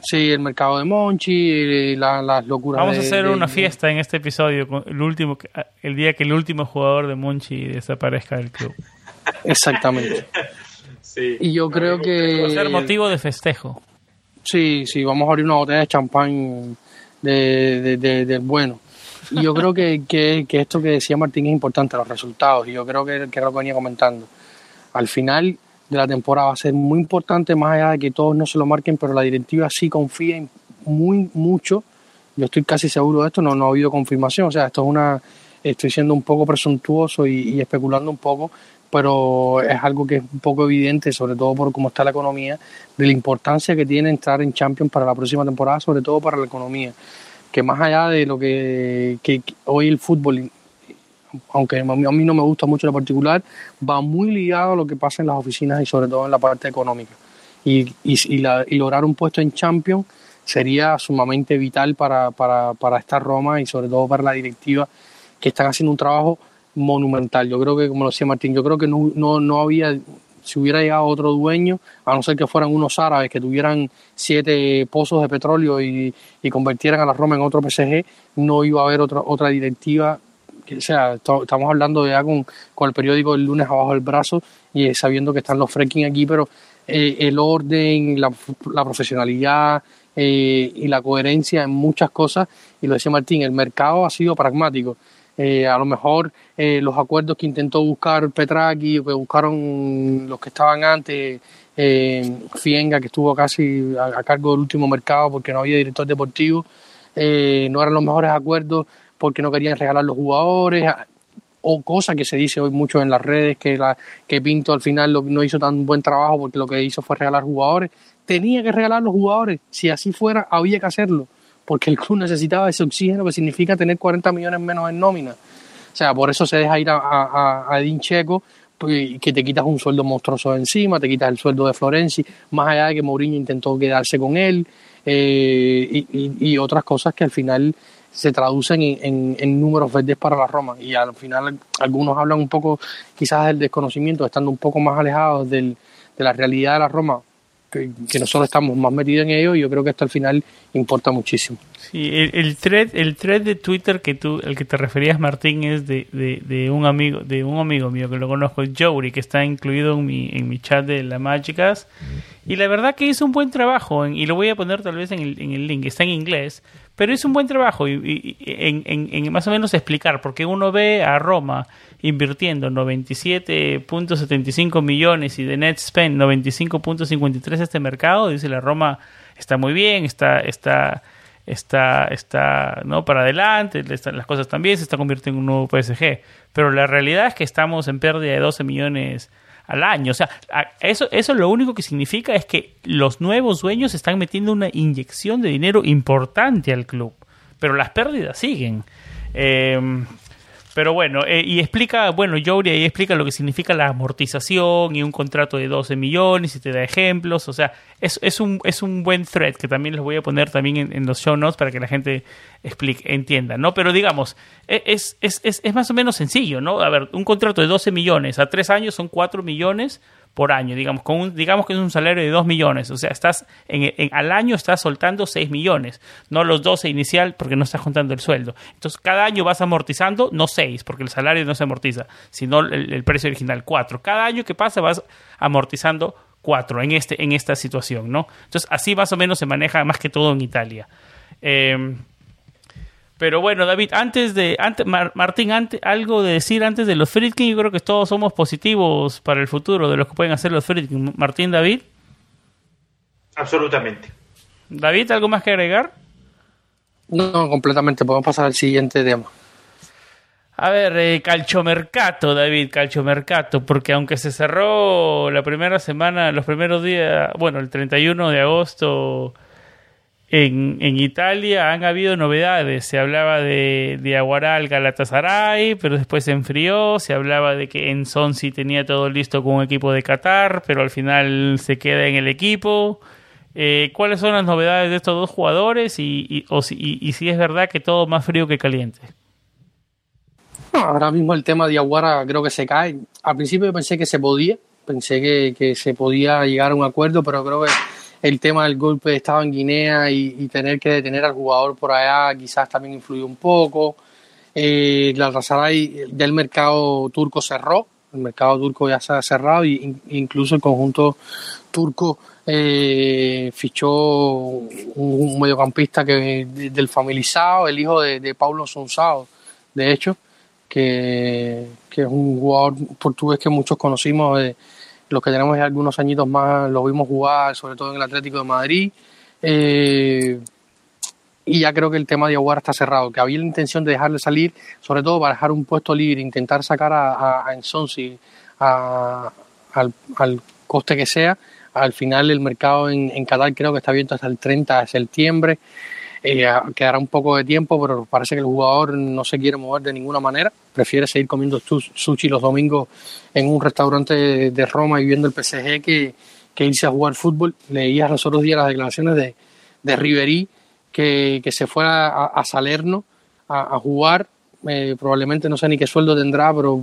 sí, el mercado de Monchi, las locuras. Vamos a hacer una fiesta en este episodio, el último, el día que el último jugador de Monchi desaparezca del club. Exactamente. Y yo creo que... Va a ser motivo de festejo. Sí, sí, vamos a abrir una botella de champán de, de, bueno. Y yo creo que, que, esto que decía Martín es importante, los resultados. Y yo creo que, que lo que venía comentando. Al final de la temporada va a ser muy importante, más allá de que todos no se lo marquen, pero la directiva sí confía en muy mucho. Yo estoy casi seguro de esto, no, no ha habido confirmación. O sea, esto es una. Estoy siendo un poco presuntuoso y, especulando un poco, pero es algo que es un poco evidente, sobre todo por cómo está la economía, de la importancia que tiene entrar en Champions para la próxima temporada, sobre todo para la economía. Que más allá de lo que, hoy el fútbol, aunque a mí no me gusta mucho en particular, va muy ligado a lo que pasa en las oficinas y sobre todo en la parte económica. Y, y, lograr un puesto en Champions sería sumamente vital para, para, para esta Roma y sobre todo para la directiva que están haciendo un trabajo monumental. Yo creo que, como lo decía Martín, yo creo que no había, si hubiera llegado otro dueño, a no ser que fueran unos árabes que tuvieran siete pozos de petróleo y, y convirtieran a la Roma en otro PSG, no iba a haber otra, otra directiva. O sea, estamos hablando ya con, con el periódico el lunes abajo del brazo y sabiendo que están los fracking aquí, pero eh, el orden, la, profesionalidad, eh, y la coherencia en muchas cosas. Y lo decía Martín, el mercado ha sido pragmático. Eh, a lo mejor eh, los acuerdos que intentó buscar Petraki, que buscaron los que estaban antes, eh, Fienga, que estuvo casi a, cargo del último mercado porque no había director deportivo, no eran los mejores acuerdos porque no querían regalar los jugadores, o cosa que se dice hoy mucho en las redes, que, que Pinto al final no hizo tan buen trabajo porque lo que hizo fue regalar jugadores. Tenía que regalar los jugadores, si así fuera, había que hacerlo porque el club necesitaba ese oxígeno que significa tener 40 millones menos en nómina. O sea, por eso se deja ir a, a, Edin Checo, pues, que te quitas un sueldo monstruoso encima, te quitas el sueldo de Florenzi, más allá de que Mourinho intentó quedarse con él eh, y, otras cosas que al final se traducen en, números verdes para la Roma y al final algunos hablan un poco quizás del desconocimiento, estando un poco más alejados del, de la realidad de la Roma, que, nosotros estamos más metidos en ello y yo creo que esto al final importa muchísimo. Sí, el, el, thread, el thread de Twitter que tú, el que te referías Martín es de, de, un amigo, de un amigo mío que lo conozco, Jory, que está incluido en mi, en mi chat de la Mágicas y la verdad que hizo un buen trabajo y lo voy a poner tal vez en el, en el link, está en inglés, pero hizo un buen trabajo y, en, en, en, más o menos explicar, porque uno ve a Roma invirtiendo 97.75 millones y de net spend 95.53 este mercado, dice la Roma está muy bien, está está está está no para adelante, las cosas también se está convirtiendo en un nuevo PSG, pero la realidad es que estamos en pérdida de 12 millones al año. O sea, eso, eso lo único que significa es que los nuevos dueños están metiendo una inyección de dinero importante al club, pero las pérdidas siguen. Eh, pero bueno, eh, y explica, bueno, Jory ahí explica lo que significa la amortización y un contrato de 12 millones y te da ejemplos. O sea, es, es, un, es un buen thread que también les voy a poner también en, los show notes para que la gente explique, entienda, ¿no? Pero digamos, e, es, es, es, es más o menos sencillo, ¿no? A ver, un contrato de 12 millones a tres años son 4 millones por año, digamos, con un, digamos que es un salario de 2 millones, o sea, estás en, al año estás soltando 6 millones, no los 12 inicial porque no estás contando el sueldo. Entonces, cada año vas amortizando, no 6, porque el salario no se amortiza, sino el, precio original, 4. Cada año que pasa vas amortizando 4 en, este, en esta situación, ¿no? Entonces, así más o menos se maneja más que todo en Italia. Eh, pero bueno, David, antes de. Antes, Martín, antes, algo de decir antes de los Friedkin. Yo creo que todos somos positivos para el futuro de lo que pueden hacer los Friedkin. Martín, David. Absolutamente. David, ¿algo más que agregar? No, completamente. Podemos pasar al siguiente tema. A ver, eh, Calchomercato, David, Calchomercato, porque aunque se cerró la primera semana, los primeros días, bueno, el 31 de agosto en, en, Italia han habido novedades. Se hablaba de, de Aguaral Galatasaray, pero después se enfrió. Se hablaba de que en sí tenía todo listo con un equipo de Qatar, pero al final se queda en el equipo. Eh, ¿Cuáles son las novedades de estos dos jugadores y, y, si, y, si es verdad que todo más frío que caliente? ahora mismo el tema de Aguara creo que se cae. Al principio pensé que se podía, pensé que se podía llegar a un acuerdo, pero creo que el tema del golpe de Estado en Guinea y, tener que detener al jugador por allá quizás también influyó un poco. Eh, la Razaray del mercado turco cerró, el mercado turco ya se ha cerrado y incluso el conjunto turco eh, fichó un, mediocampista que del familizado, el hijo de, Paulo Sonsao, de hecho, que, que, es un jugador portugués que muchos conocimos de, los que tenemos algunos añitos más lo vimos jugar, sobre todo en el Atlético de Madrid. Eh, y ya creo que el tema de Aguara está cerrado, que había la intención de dejarle salir, sobre todo para dejar un puesto libre, intentar sacar a, a, a Ensonsi al, al, coste que sea. Al final el mercado en, en Qatar creo que está abierto hasta el 30 de septiembre. Eh, quedará un poco de tiempo, pero parece que el jugador no se quiere mover de ninguna manera. Prefiere seguir comiendo sushi los domingos en un restaurante de Roma y viendo el PSG que, que irse a jugar fútbol. Leía los otros días las declaraciones de, de Riverí que, que se fuera a, a Salerno a, jugar. Eh, probablemente no sé ni qué sueldo tendrá, pero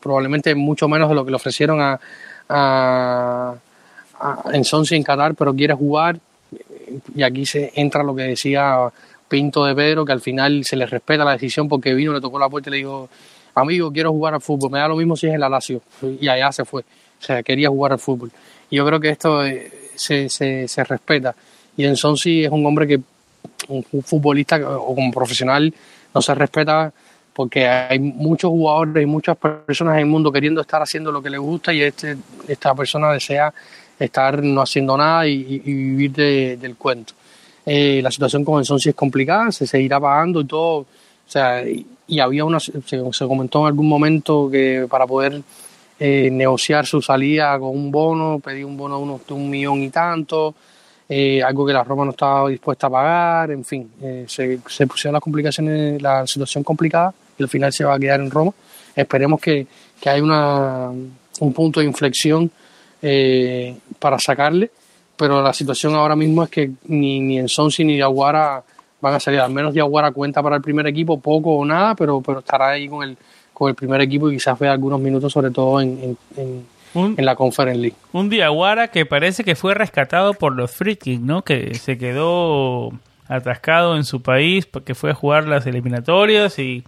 probablemente mucho menos de lo que le ofrecieron a, a, en Sonsi en Qatar, pero quiere jugar y aquí se entra lo que decía Pinto de Pedro, que al final se le respeta la decisión porque vino, le tocó la puerta y le dijo, amigo, quiero jugar al fútbol, me da lo mismo si es el Alacio, y allá se fue, o sea, quería jugar al fútbol. Y yo creo que esto eh, se, se, se respeta. Y en Sonsi es un hombre que, un futbolista o como profesional, no se respeta porque hay muchos jugadores y muchas personas en el mundo queriendo estar haciendo lo que les gusta y este, esta persona desea estar no haciendo nada y, vivir del cuento. Eh, la situación con el sí es complicada, se seguirá pagando y todo. O sea, y, había una, se, comentó en algún momento que para poder eh, negociar su salida con un bono, pedí un bono de, unos, un millón y tanto, eh, algo que la Roma no estaba dispuesta a pagar, en fin, se, se pusieron las complicaciones, la situación complicada y al final se va a quedar en Roma. Esperemos que, que haya una un punto de inflexión eh, para sacarle, pero la situación ahora mismo es que ni, ni en Sonsi ni Diaguara van a salir, al menos Diaguara cuenta para el primer equipo, poco o nada, pero, pero estará ahí con el, con el primer equipo y quizás vea algunos minutos, sobre todo en, en, en, la Conference League. Un Diaguara que parece que fue rescatado por los Free ¿no? Que se quedó atascado en su país porque fue a jugar las eliminatorias y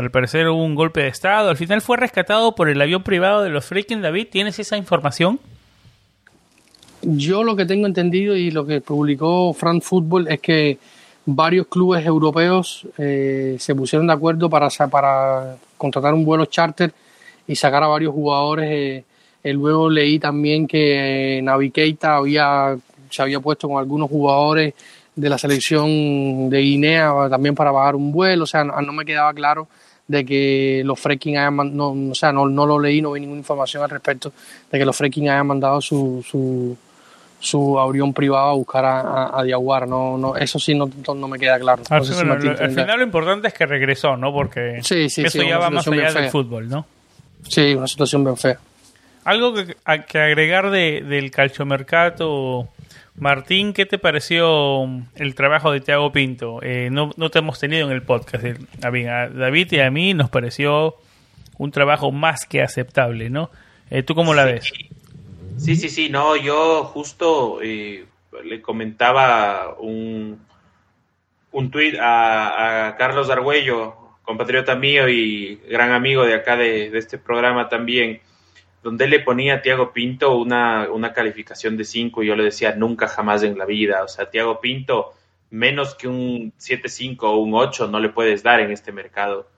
al parecer hubo un golpe de estado. Al final fue rescatado por el avión privado de los freaking David. ¿Tienes esa información? Yo lo que tengo entendido y lo que publicó France Football es que varios clubes europeos eh, se pusieron de acuerdo para, para contratar un vuelo charter y sacar a varios jugadores. Eh, luego leí también que Navi Keita había, se había puesto con algunos jugadores de la selección de Guinea también para bajar un vuelo. O sea, no me quedaba claro de que los fracking hayan no, o sea, no, no, lo leí, no vi ninguna información al respecto de que los fracking hayan mandado su, su, su avión privado a buscar a, a, Diaguar, no, no, eso sí no, no me queda claro. al final lo importante es que regresó, ¿no? Porque sí, sí, eso ya va más allá del fútbol, ¿no? Sí, una situación bien fea. Algo que, que agregar de, del calciomercato Martín, ¿qué te pareció el trabajo de Tiago Pinto? Eh, no, no, te hemos tenido en el podcast. Eh, a David y a mí nos pareció un trabajo más que aceptable, ¿no? Eh, ¿Tú cómo la ves? Sí, sí, sí, no, yo justo le comentaba un, un tuit a, Carlos Argüello, compatriota mío y gran amigo de acá de, de este programa también donde le ponía a Tiago Pinto una, una calificación de 5 y yo le decía nunca jamás en la vida. O sea, Tiago Pinto, menos que un 7-5 o un 8 no le puedes dar en este mercado.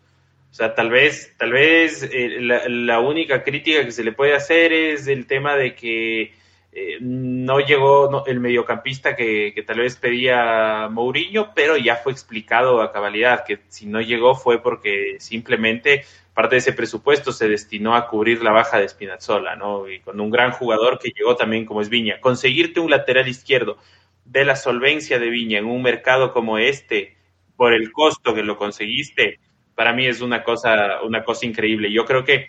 O sea, tal vez, tal vez eh, la, única crítica que se le puede hacer es el tema de que eh, no llegó el mediocampista que, que, tal vez pedía Mourinho, pero ya fue explicado a cabalidad que si no llegó fue porque simplemente parte de ese presupuesto se destinó a cubrir la baja de Spinazzola, ¿no? Y con un gran jugador que llegó también como es Viña. Conseguirte un lateral izquierdo de la solvencia de Viña en un mercado como este, por el costo que lo conseguiste, para mí es una cosa, una cosa increíble. Yo creo que,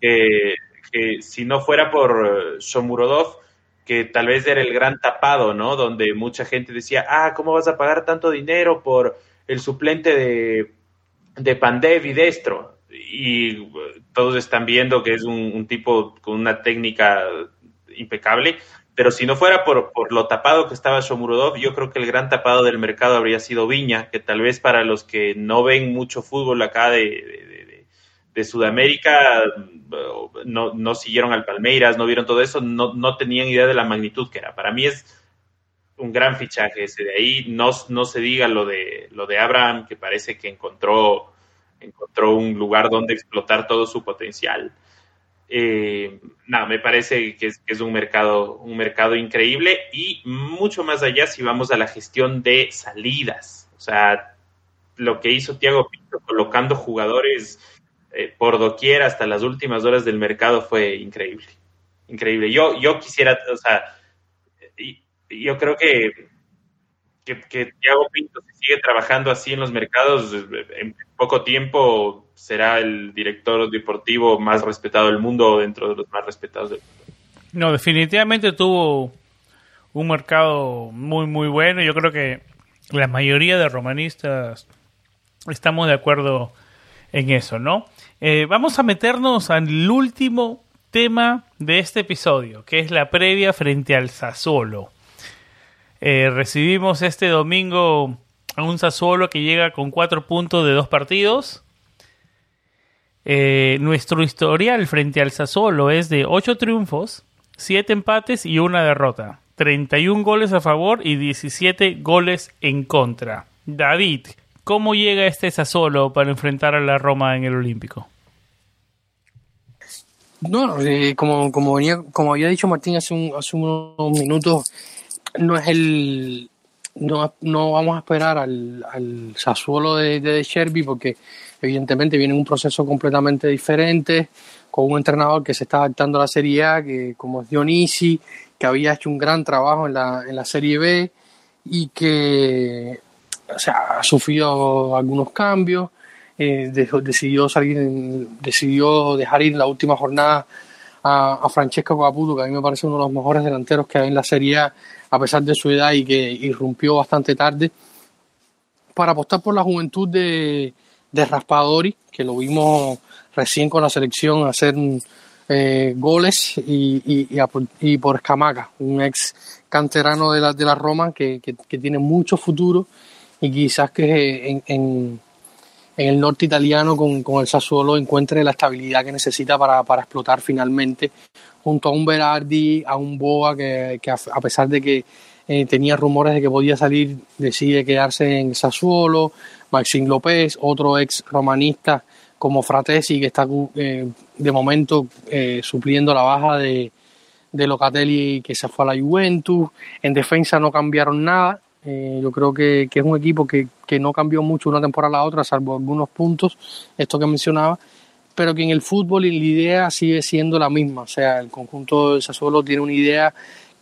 que, si no fuera por Shomurodov, que tal vez era el gran tapado, ¿no? Donde mucha gente decía, ah, ¿cómo vas a pagar tanto dinero por el suplente de, de Pandev y Destro? Y todos están viendo que es un, tipo con una técnica impecable, pero si no fuera por, por, lo tapado que estaba Shomurodov, yo creo que el gran tapado del mercado habría sido Viña, que tal vez para los que no ven mucho fútbol acá de, de, Sudamérica, uh, no, no, siguieron al Palmeiras, no vieron todo eso, no, no tenían idea de la magnitud que era. Para mí es un gran fichaje ese de ahí, no, no se diga lo de, lo de Abraham, que parece que encontró encontró un lugar donde explotar todo su potencial. Eh, nada, me parece que es, un mercado, un mercado increíble y mucho más allá si vamos a la gestión de salidas. O sea, lo que hizo Tiago Pinto colocando jugadores eh, por doquier hasta las últimas horas del mercado fue increíble. Increíble. Yo, yo quisiera, o sea, yo creo que que, que Thiago Pinto si sigue trabajando así en los mercados, en poco tiempo será el director deportivo más respetado del mundo dentro de los más respetados del mundo. No, definitivamente tuvo un mercado muy, muy bueno. Yo creo que la mayoría de romanistas estamos de acuerdo en eso, ¿no? Eh, vamos a meternos al último tema de este episodio, que es la previa frente al Sassuolo. Eh, recibimos este domingo a un Sassuolo que llega con cuatro puntos de dos partidos. Eh, nuestro historial frente al Sassuolo es de ocho triunfos, siete empates y una derrota. 31 goles a favor y 17 goles en contra. David, ¿cómo llega este Sassuolo para enfrentar a la Roma en el Olímpico? No, eh, como, como, como había dicho Martín hace, hace unos minutos, no es el no, no vamos a esperar al, al Sassuolo de, de Sherby porque evidentemente viene un proceso completamente diferente con un entrenador que se está adaptando a la Serie A, que como es Dionisi, que había hecho un gran trabajo en la, en la Serie B y que o sea, ha sufrido algunos cambios, eh, decidió salir, decidió dejar ir la última jornada a, Francesco Caputo, que a mí me parece uno de los mejores delanteros que hay en la Serie A, a pesar de su edad y que irrumpió bastante tarde, para apostar por la juventud de, de Raspadori, que lo vimos recién con la selección hacer eh, goles y, y, por Escamaca, un ex canterano de la, de la Roma que, que, tiene mucho futuro y quizás que en, el norte italiano con, con, el Sassuolo encuentre la estabilidad que necesita para, para explotar finalmente junto a un Berardi, a un Boa que, que a, pesar de que eh, tenía rumores de que podía salir, decide quedarse en Sassuolo, Maxim López, otro ex romanista como Fratesi, que está eh, de momento eh, supliendo la baja de, de, Locatelli que se fue a la Juventus. En defensa no cambiaron nada. Eh, yo creo que, que, es un equipo que, que, no cambió mucho una temporada a la otra, salvo algunos puntos, esto que mencionaba, pero que en el fútbol la idea sigue siendo la misma. O sea, el conjunto de Sassuolo tiene una idea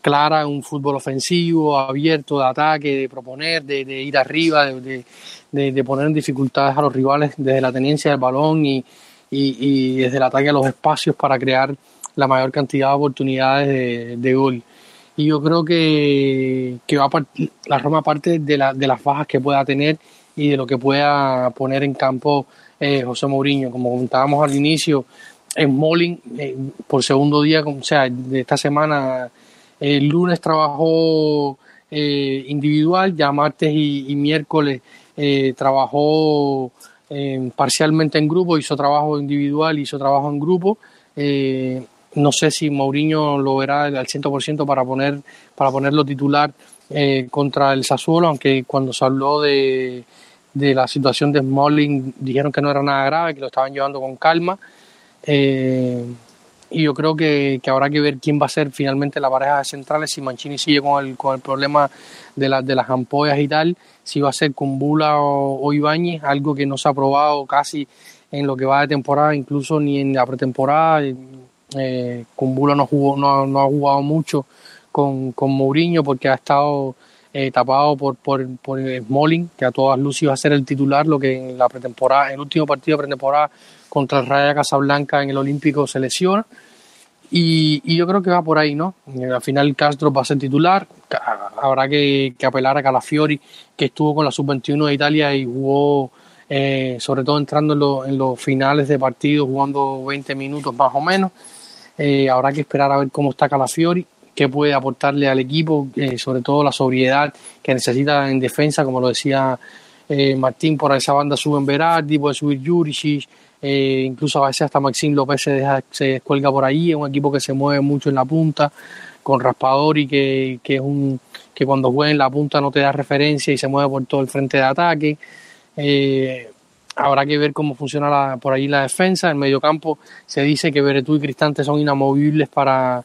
clara, un fútbol ofensivo, abierto, de ataque, de proponer, de, ir arriba, de, de, poner en dificultades a los rivales desde la tenencia del balón y, y, desde el ataque a los espacios para crear la mayor cantidad de oportunidades de, gol. Y yo creo que, que va a la Roma parte de, la, de las bajas que pueda tener y de lo que pueda poner en campo eh, José Mourinho. Como comentábamos al inicio, en Molin, eh, por segundo día, o sea, de esta semana, el lunes trabajó eh, individual, ya martes y miércoles eh, trabajó eh, parcialmente en grupo, hizo trabajo individual, hizo trabajo en grupo. Eh, no sé si Mourinho lo verá al 100% para, poner, para ponerlo titular contra el Sassuolo, aunque cuando se habló de, de la situación de Smalling dijeron que no era nada grave, que lo estaban llevando con calma. y yo creo que, que, habrá que ver quién va a ser finalmente la pareja de centrales, si Mancini sigue con el, con el problema de, la, de las ampollas y tal, si va a ser con Bula o, Ibáñez, algo que no se ha probado casi en lo que va de temporada, incluso ni en la pretemporada. Eh, no, jugó, no, ha jugado mucho con, Mourinho porque ha estado eh, tapado por, por, por Smalling, que a todas luces iba a ser el titular, lo que en la pretemporada, en el último partido de pretemporada contra el Raya Casablanca en el Olímpico se lesiona. Y, yo creo que va por ahí, ¿no? Al final Castro va a ser titular, habrá que, apelar a Calafiori, que estuvo con la sub-21 de Italia y jugó, eh, sobre todo entrando en, los finales de partido, jugando 20 minutos más o menos. Eh, habrá que esperar a ver cómo está Calafiori, qué puede aportarle al equipo, eh, sobre todo la sobriedad que necesita en defensa, como lo decía Martín, por esa banda suben Berardi, puede subir Juricic, eh, incluso a veces hasta Maxim López se, deja, se descuelga por ahí, es un equipo que se mueve mucho en la punta, con Raspadori que, que es un que cuando juega en la punta no te da referencia y se mueve por todo el frente de ataque. Eh, habrá que ver cómo funciona por ahí la defensa. En medio campo se dice que Beretú y Cristante son inamovibles para,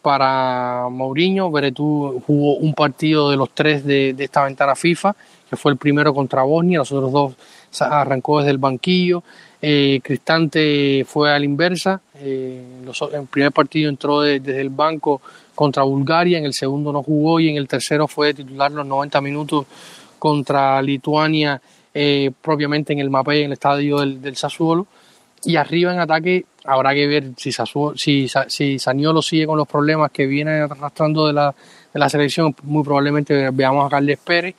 para Mourinho. Beretú jugó un partido de los tres de, esta ventana FIFA, que fue el primero contra Bosnia, los otros dos arrancó desde el banquillo. Eh, Cristante fue a la inversa. Eh, en el primer partido entró desde el banco contra Bulgaria, en el segundo no jugó y en el tercero fue titular los 90 minutos contra Lituania, eh, propiamente en el MAPE, en el estadio del, del Sassuolo. Y arriba en ataque habrá que ver si, Sassuolo, si, si Saniolo sigue con los problemas que viene arrastrando de la, de la selección. Muy probablemente veamos a Carles Pérez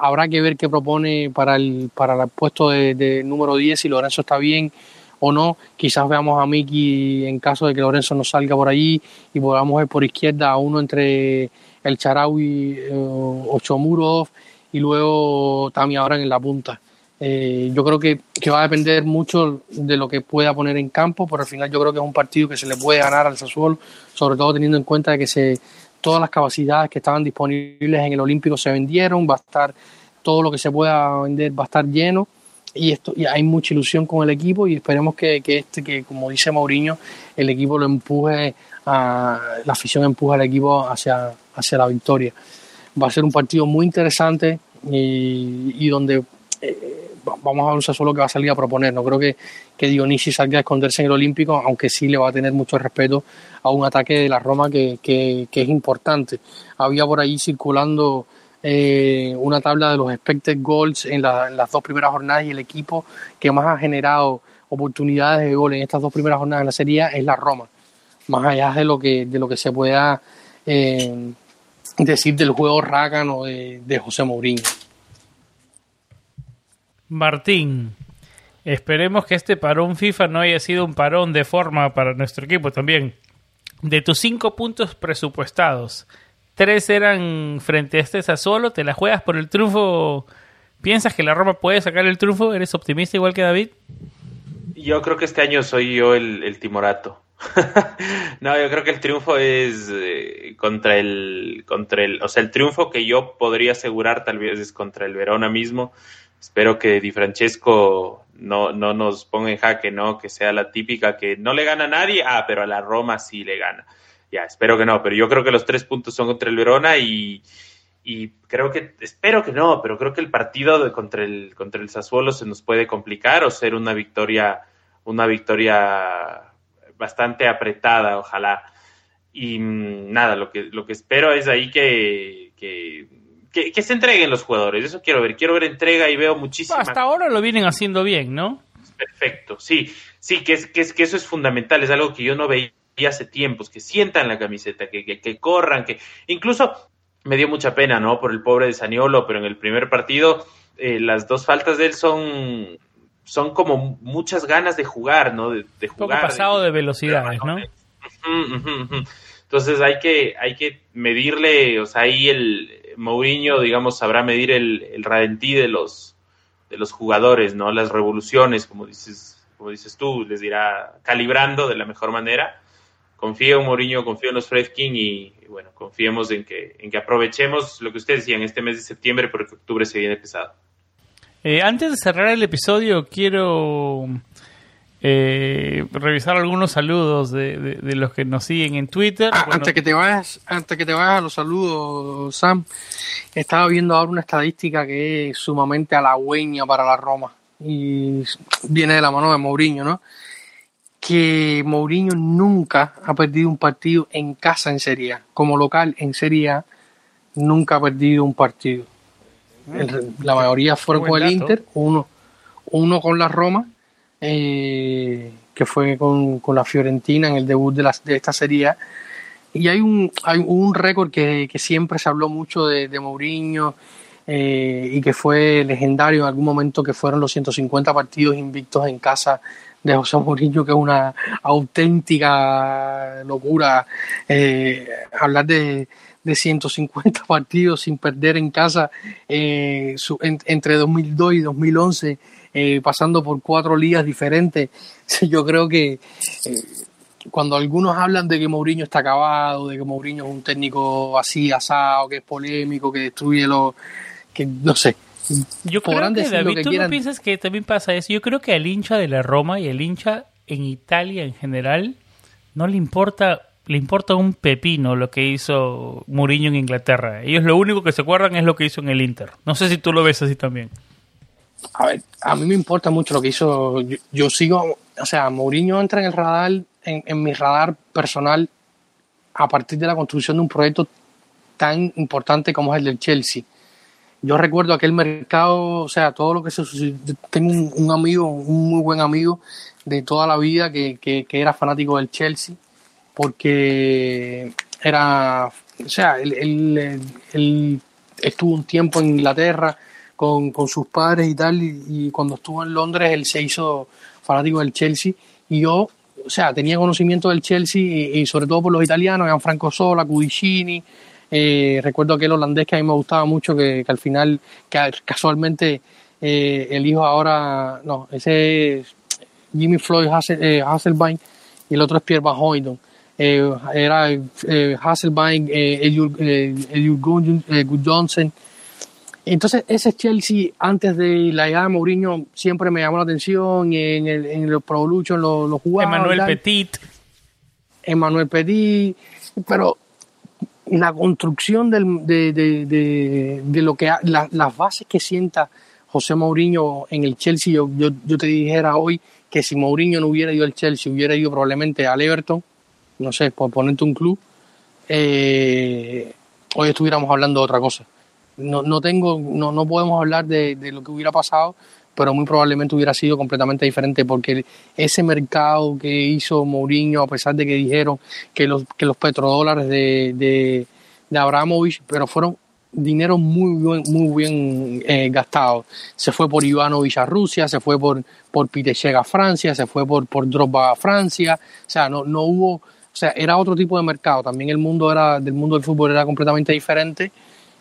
Habrá que ver qué propone para el, para el puesto de, número 10, si Lorenzo está bien o no. Quizás veamos a Miki en caso de que Lorenzo no salga por allí y podamos ver por izquierda a uno entre el Charaui eh, o Chomurov y luego también ahora en la punta. Eh, yo creo que, que, va a depender mucho de lo que pueda poner en campo, pero al final yo creo que es un partido que se le puede ganar al Sassuolo, sobre todo teniendo en cuenta que se, todas las capacidades que estaban disponibles en el Olímpico se vendieron, va a estar todo lo que se pueda vender va a estar lleno y esto y hay mucha ilusión con el equipo y esperemos que, que este que como dice Mauriño el equipo lo empuje a la afición empuje al equipo hacia hacia la victoria va a ser un partido muy interesante y, donde eh, vamos a ver solo que va a salir a proponer. No creo que, que Dionisi salga a esconderse en el Olímpico, aunque sí le va a tener mucho respeto a un ataque de la Roma que, que, es importante. Había por ahí circulando eh, una tabla de los expected goals en, las dos primeras jornadas y el equipo que más ha generado oportunidades de gol en estas dos primeras jornadas de la Serie es la Roma. más allá de lo que, de lo que se pueda eh, decir del juego rácano de, de José Mourinho. Martín, esperemos que este parón FIFA no haya sido un parón de forma para nuestro equipo también. De tus cinco puntos presupuestados, tres eran frente a este Sassuolo, ¿te la juegas por el triunfo? ¿Piensas que la Roma puede sacar el triunfo? ¿Eres optimista igual que David? Yo creo que este año soy yo el, el timorato. no, yo creo que el triunfo es eh, contra el contra el, o sea, el triunfo que yo podría asegurar tal vez es contra el Verona mismo. Espero que Di Francesco no, no nos ponga en jaque, ¿no? Que sea la típica que no le gana a nadie, ah, pero a la Roma sí le gana. Ya, espero que no, pero yo creo que los tres puntos son contra el Verona y, creo que, espero que no, pero creo que el partido contra, el, contra el Sassuolo se nos puede complicar o ser una victoria, una victoria bastante apretada, ojalá. Y mm, nada, lo que, lo que espero es ahí que, que, que, que se entreguen los jugadores. Eso quiero ver. Quiero ver entrega y veo muchísimo. Hasta ahora lo vienen haciendo bien, ¿no? Perfecto, sí, sí, que, es, que, es, que eso es fundamental, es algo que yo no veía hace tiempos, que sientan la camiseta, que, que, que corran, que incluso me dio mucha pena, ¿no? Por el pobre de Saniolo, pero en el primer partido eh, las dos faltas de él son son como muchas ganas de jugar, ¿no? De, de jugar. Un poco pasado de, de velocidades, ¿no? Entonces hay que, hay que medirle, o sea, ahí el Mourinho, digamos, sabrá medir el, el ralentí de los, de los jugadores, ¿no? Las revoluciones, como dices, como dices tú, les dirá calibrando de la mejor manera. Confío en Mourinho, confío en los Fredkin y, y, bueno, confiemos en que, en que aprovechemos lo que ustedes decían este mes de septiembre porque octubre se viene pesado. Eh, antes de cerrar el episodio, quiero eh, revisar algunos saludos de, de, de, los que nos siguen en Twitter. Ah, bueno, antes que te vayas, antes que te vayas a los saludos, Sam, estaba viendo ahora una estadística que es sumamente halagüeña para la Roma y viene de la mano de Mourinho, ¿no? Que Mourinho nunca ha perdido un partido en casa en Serie A. Como local en Serie A, nunca ha perdido un partido el, la mayoría fueron con el Inter, uno, uno con la Roma, eh, que fue con, con, la Fiorentina en el debut de, la, de esta serie. Y hay un, hay un récord que, que, siempre se habló mucho de, de Mourinho eh, y que fue legendario en algún momento, que fueron los 150 partidos invictos en casa de José Mourinho, que es una auténtica locura. Eh, hablar de, de 150 partidos sin perder en casa eh, su, en, entre 2002 y 2011, eh, pasando por cuatro ligas diferentes. Yo creo que eh, cuando algunos hablan de que Mourinho está acabado, de que Mourinho es un técnico así, asado, que es polémico, que destruye lo que no sé. Yo creo que David, que ¿tú quieran. no piensas que también pasa eso? Yo creo que al hincha de la Roma y al hincha en Italia en general no le importa le importa un pepino lo que hizo Mourinho en Inglaterra. Ellos lo único que se acuerdan es lo que hizo en el Inter. No sé si tú lo ves así también. A ver, a mí me importa mucho lo que hizo. Yo, sigo, o sea, Mourinho entra en el radar, en, mi radar personal, a partir de la construcción de un proyecto tan importante como es el del Chelsea. Yo recuerdo aquel mercado, o sea, todo lo que se Tengo un, amigo, un muy buen amigo de toda la vida que, que era fanático del Chelsea porque era, o sea, él, él, estuvo un tiempo en Inglaterra con, con sus padres y tal, y, cuando estuvo en Londres él se hizo fanático del Chelsea, y yo, o sea, tenía conocimiento del Chelsea, y, sobre todo por los italianos, Franco Sola, Cudicini, eh, recuerdo aquel holandés que a mí me gustaba mucho, que, al final, que casualmente eh, el hijo ahora, no, ese es Jimmy Floyd eh, Hasselbein, y el otro es Pierre Van Hooydonk eh, era eh, Hasselbein, eh, eh, Eliud Johnson. Entonces, ese Chelsea, antes de la llegada de Mourinho, siempre me llamó la atención. En el, en el Pro Evolution lo, lo jugaba. Emmanuel Petit. Emmanuel Petit. Pero la construcción del, de, de, de, de, lo que la, las bases que sienta José Mourinho en el Chelsea, yo, yo, yo te dijera hoy que si Mourinho no hubiera ido al Chelsea, hubiera ido probablemente al Everton no sé, por ponerte un club, eh, hoy estuviéramos hablando de otra cosa. No, no tengo, no, no podemos hablar de, de, lo que hubiera pasado pero muy probablemente hubiera sido completamente diferente porque ese mercado que hizo Mourinho, a pesar de que dijeron que los, que los petrodólares de, de, de Abramovich, pero fueron dinero muy bien, muy bien eh, gastado. Se fue por Ivanovic a Rusia, se fue por, por Pitecheg a Francia, se fue por, por a Francia. O sea, no, no hubo, o sea, era otro tipo de mercado. También el mundo era, del mundo del fútbol era completamente diferente.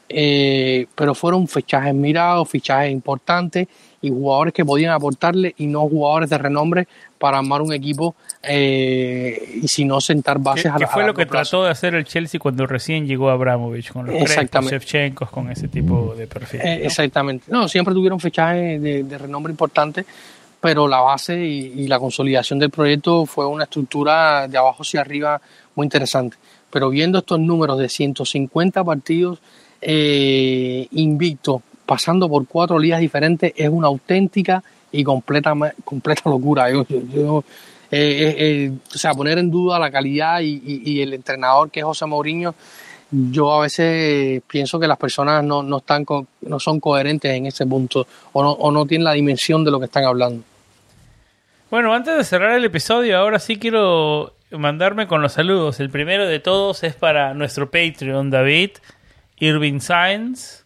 Eh, pero fueron fichajes mirados, fichajes importantes y jugadores que podían aportarle y no jugadores de renombre para armar un equipo eh, y si no sentar bases a la Que fue lo que trató de hacer el Chelsea cuando recién llegó Abramovich con los Shevchenko, con ese tipo de perfil. Eh, exactamente. No, siempre tuvieron fichajes de, renombre importante, pero la base y, la consolidación del proyecto fue una estructura de abajo hacia arriba muy interesante. Pero viendo estos números de 150 partidos eh, invictos pasando por cuatro ligas diferentes es una auténtica y completa, completa locura. Eh, eh, eh, o sea, poner en duda la calidad y, el entrenador que es José Mourinho, yo a veces pienso que las personas no, no, están no son coherentes en ese punto o no, o no tienen la dimensión de lo que están hablando. Bueno, antes de cerrar el episodio, ahora sí quiero mandarme con los saludos. El primero de todos es para nuestro Patreon, David, Irving Sainz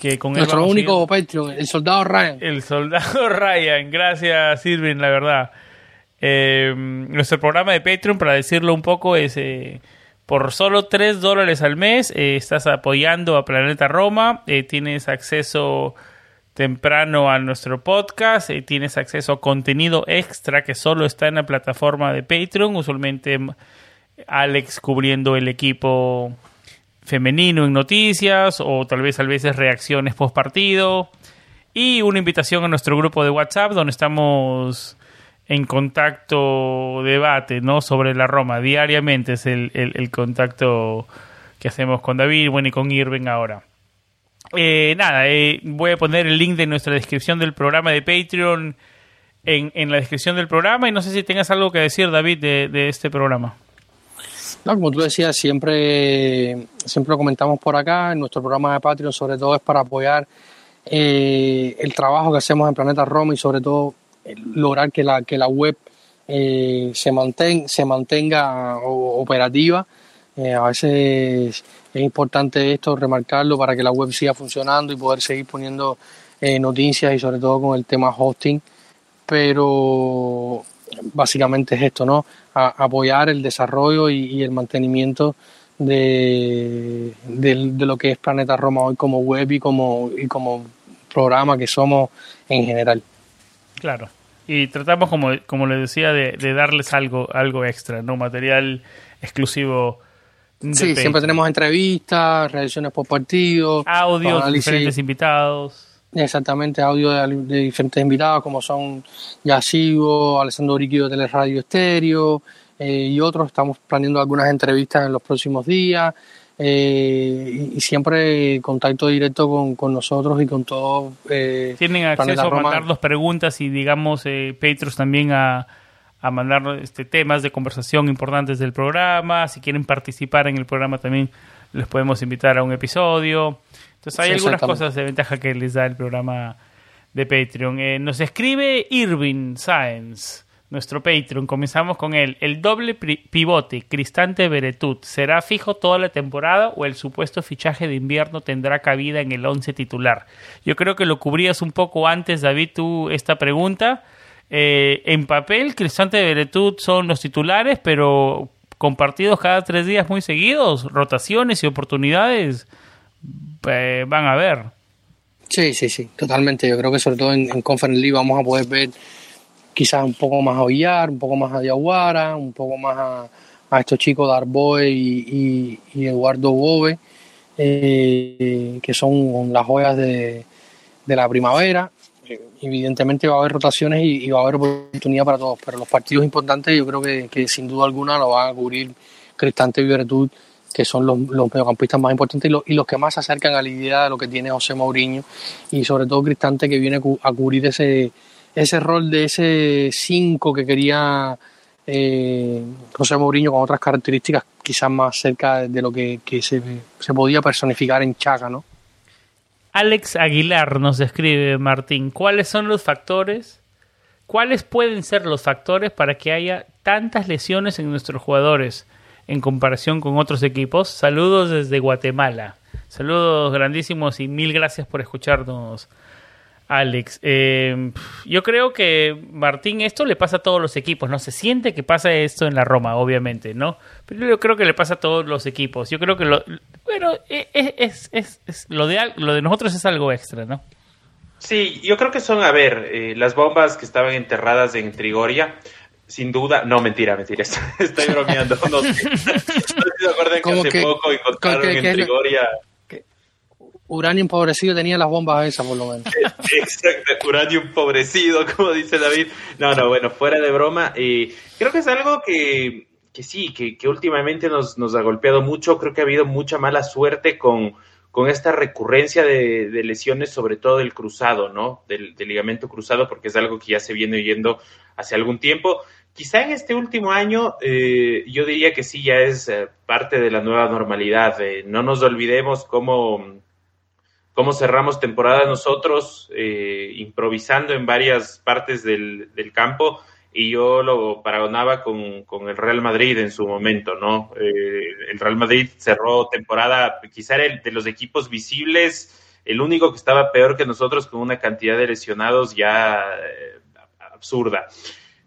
que con Nuestro único Patreon, el soldado Ryan. El soldado Ryan, gracias Irving, la verdad. Eh, nuestro programa de Patreon, para decirlo un poco, es eh, por solo 3 dólares al mes, eh, estás apoyando a Planeta Roma, tienes acceso temprano a nuestro podcast, tienes acceso a contenido extra que solo está en la plataforma de Patreon, usualmente Alex cubriendo el equipo femenino en noticias o tal vez a veces reacciones post partido y una invitación a nuestro grupo de WhatsApp donde estamos en contacto debate no sobre la Roma. Diariamente es el, el, contacto que hacemos con David bueno y con Irving ahora eh, nada eh, voy a poner el link de nuestra descripción del programa de Patreon en, en la descripción del programa y no sé si tengas algo que decir David de, de este programa como tú decías, siempre, siempre lo comentamos por acá, en nuestro programa de Patreon sobre todo es para apoyar eh, el trabajo que hacemos en Planeta Roma y sobre todo eh, lograr que la, que la web eh, se, mantenga, se mantenga operativa. a veces es importante esto, remarcarlo para que la web siga funcionando y poder seguir poniendo noticias y sobre todo con el tema hosting. Pero básicamente es esto, ¿no? apoyar el desarrollo y, el mantenimiento de, lo que es Planeta Roma hoy como web y como, y como programa que somos en general. Claro. Y tratamos, como, como les decía, de, darles algo, algo extra, ¿no? Material exclusivo. Sí, siempre tenemos entrevistas, reacciones por partido, audios, diferentes invitados. Exactamente, audio de, diferentes invitados como son Yasigo, Alessandro Uriquio de Radio Estéreo eh, y otros. Estamos planeando algunas entrevistas en los próximos días eh, y, siempre contacto directo con, nosotros y con todo. Eh, Tienen acceso a mandarnos preguntas y, digamos, eh, Patreons también a, a mandar este, temas de conversación importantes del programa. Si quieren participar en el programa también les podemos invitar a un episodio. Entonces hay algunas cosas de ventaja que les da el programa de Patreon. Eh, nos escribe Irving Science, nuestro Patreon. Comenzamos con él. El doble pivote Cristante Beretut será fijo toda la temporada o el supuesto fichaje de invierno tendrá cabida en el once titular. Yo creo que lo cubrías un poco antes, David, tú esta pregunta. Eh, en papel, Cristante Beretut son los titulares, pero compartidos cada tres días muy seguidos, rotaciones y oportunidades eh, van a ver. Sí, sí, sí, totalmente. Yo creo que sobre todo en, en Conference League vamos a poder ver quizás un poco más a Villar, un poco más a Diaguara, un poco más a, estos chicos Darboe y, y, Eduardo Bove, eh, que son las joyas de, la primavera. Evidentemente va a haber rotaciones y, va a haber oportunidad para todos, pero los partidos importantes yo creo que, sin duda alguna lo van a cubrir Cristante y Virtud que son los, mediocampistas más importantes y los, y los, que más se acercan a la idea de lo que tiene José Mourinho y sobre todo Cristante que viene a cubrir ese, ese rol de ese 5 que quería eh, José Mourinho con otras características quizás más cerca de lo que, se, se, podía personificar en Chaca, ¿no? Alex Aguilar nos escribe, Martín, ¿cuáles son los factores? ¿Cuáles pueden ser los factores para que haya tantas lesiones en nuestros jugadores en comparación con otros equipos? Saludos desde Guatemala. Saludos grandísimos y mil gracias por escucharnos, Alex. Eh, yo creo que, Martín, esto le pasa a todos los equipos, ¿no? Se siente que pasa esto en la Roma, obviamente, ¿no? Pero yo creo que le pasa a todos los equipos. Yo creo que, lo, bueno, e, e, es, es, es, lo, de, lo de nosotros es algo extra, ¿no? Sí, yo creo que son, a ver, eh, las bombas que estaban enterradas en Trigoria, sin duda, no, mentira, mentira, estoy bromeando. No, sé. no sé si se acuerdan que hace que, poco encontraron que, que, en Trigoria uranio empobrecido tenía las bombas esas, por lo menos. Exacto, uranio empobrecido, como dice David. No, no, bueno, fuera de broma. Eh, creo que es algo que, que sí, que, que últimamente nos, nos, ha golpeado mucho. Creo que ha habido mucha mala suerte con, con esta recurrencia de, lesiones, sobre todo del cruzado, ¿no? Del, ligamento cruzado, porque es algo que ya se viene oyendo hace algún tiempo. Quizá en este último año eh, yo diría que sí, ya es eh, parte de la nueva normalidad. Eh, no nos olvidemos cómo cómo cerramos temporada nosotros, eh, improvisando en varias partes del, campo, y yo lo paragonaba con, con, el Real Madrid en su momento, ¿no? Eh, el Real Madrid cerró temporada, quizá el de los equipos visibles, el único que estaba peor que nosotros, con una cantidad de lesionados ya eh, absurda.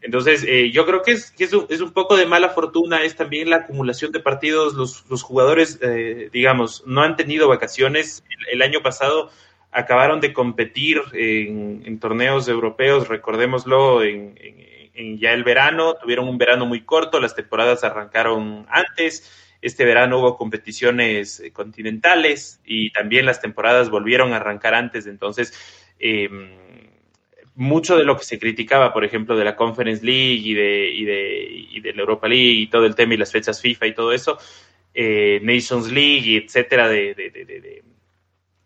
Entonces, eh, yo creo que, es, que es, un, es, un, poco de mala fortuna, es también la acumulación de partidos. Los, los jugadores, eh, digamos, no han tenido vacaciones. El, año pasado acabaron de competir en, en torneos europeos, recordémoslo, en, en, en, ya el verano. Tuvieron un verano muy corto, las temporadas arrancaron antes. Este verano hubo competiciones eh, continentales y también las temporadas volvieron a arrancar antes. Entonces, eh, mucho de lo que se criticaba, por ejemplo, de la Conference League y de, y de, y de la Europa League y todo el tema y las fechas FIFA y todo eso, eh, Nations League y etcétera, de, de, de,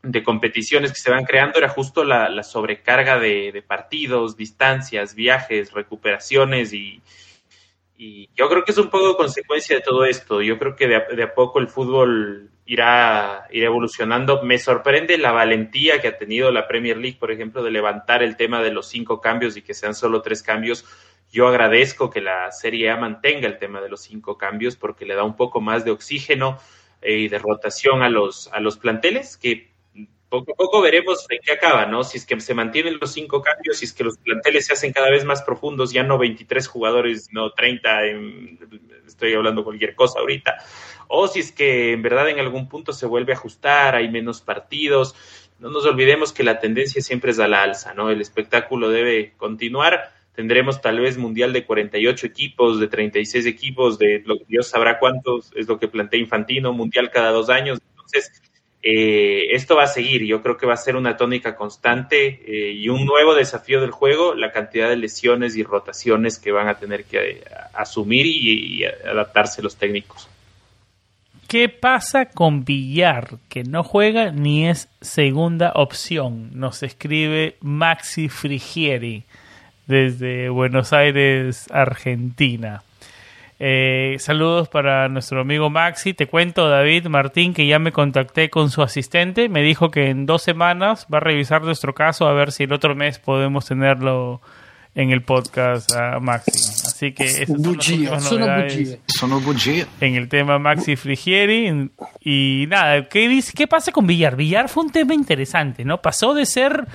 de, competiciones que se van creando, era justo la, la sobrecarga de, partidos, distancias, viajes, recuperaciones y, y yo creo que es un poco consecuencia de todo esto. Yo creo que de a, de a poco el fútbol irá, irá evolucionando. Me sorprende la valentía que ha tenido la Premier League, por ejemplo, de levantar el tema de los cinco cambios y que sean solo tres cambios. Yo agradezco que la Serie A mantenga el tema de los cinco cambios porque le da un poco más de oxígeno eh, y de rotación a los, a los planteles que poco a poco veremos en qué acaba, ¿no? Si es que se mantienen los cinco cambios, si es que los planteles se hacen cada vez más profundos, ya no 23 jugadores, no 30, en, estoy hablando cualquier cosa ahorita, o si es que en verdad en algún punto se vuelve a ajustar, hay menos partidos. No nos olvidemos que la tendencia siempre es a la alza, ¿no? El espectáculo debe continuar. Tendremos tal vez mundial de 48 equipos, de 36 equipos, de lo, Dios sabrá cuántos, es lo que plantea Infantino, mundial cada dos años. Entonces, eh, esto va a seguir. Yo creo que va a ser una tónica constante eh, y un nuevo desafío del juego, la cantidad de lesiones y rotaciones que van a tener que eh, asumir y, y adaptarse los técnicos. ¿Qué pasa con Villar, que no juega ni es segunda opción? Nos escribe Maxi Frigieri desde Buenos Aires, Argentina. Eh, saludos para nuestro amigo Maxi. Te cuento, David Martín, que ya me contacté con su asistente. Me dijo que en dos semanas va a revisar nuestro caso a ver si el otro mes podemos tenerlo en el podcast a Maxi. Así que esas bugia, son las sono bugie. en el tema Maxi Frigieri. Y nada, ¿qué, dice, ¿qué pasa con Villar? Villar fue un tema interesante, ¿no? Pasó de ser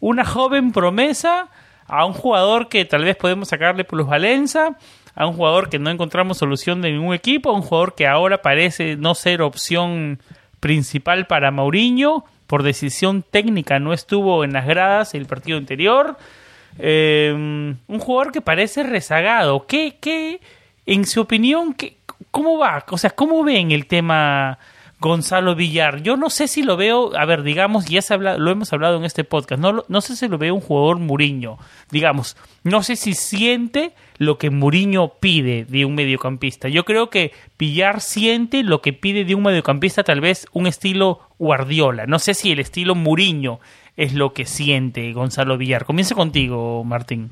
una joven promesa a un jugador que tal vez podemos sacarle por los Valenza, a un jugador que no encontramos solución de ningún equipo, a un jugador que ahora parece no ser opción principal para Mauriño, por decisión técnica no estuvo en las gradas el partido anterior. Eh, un jugador que parece rezagado. ¿Qué, qué, en su opinión, qué, cómo va? O sea, ¿cómo ven el tema Gonzalo Villar? Yo no sé si lo veo, a ver, digamos, ya se habla, lo hemos hablado en este podcast, no, no sé si lo veo un jugador Muriño, digamos, no sé si siente lo que Muriño pide de un mediocampista. Yo creo que Villar siente lo que pide de un mediocampista, tal vez un estilo Guardiola. No sé si el estilo Muriño es lo que siente Gonzalo Villar. Comienza contigo, Martín.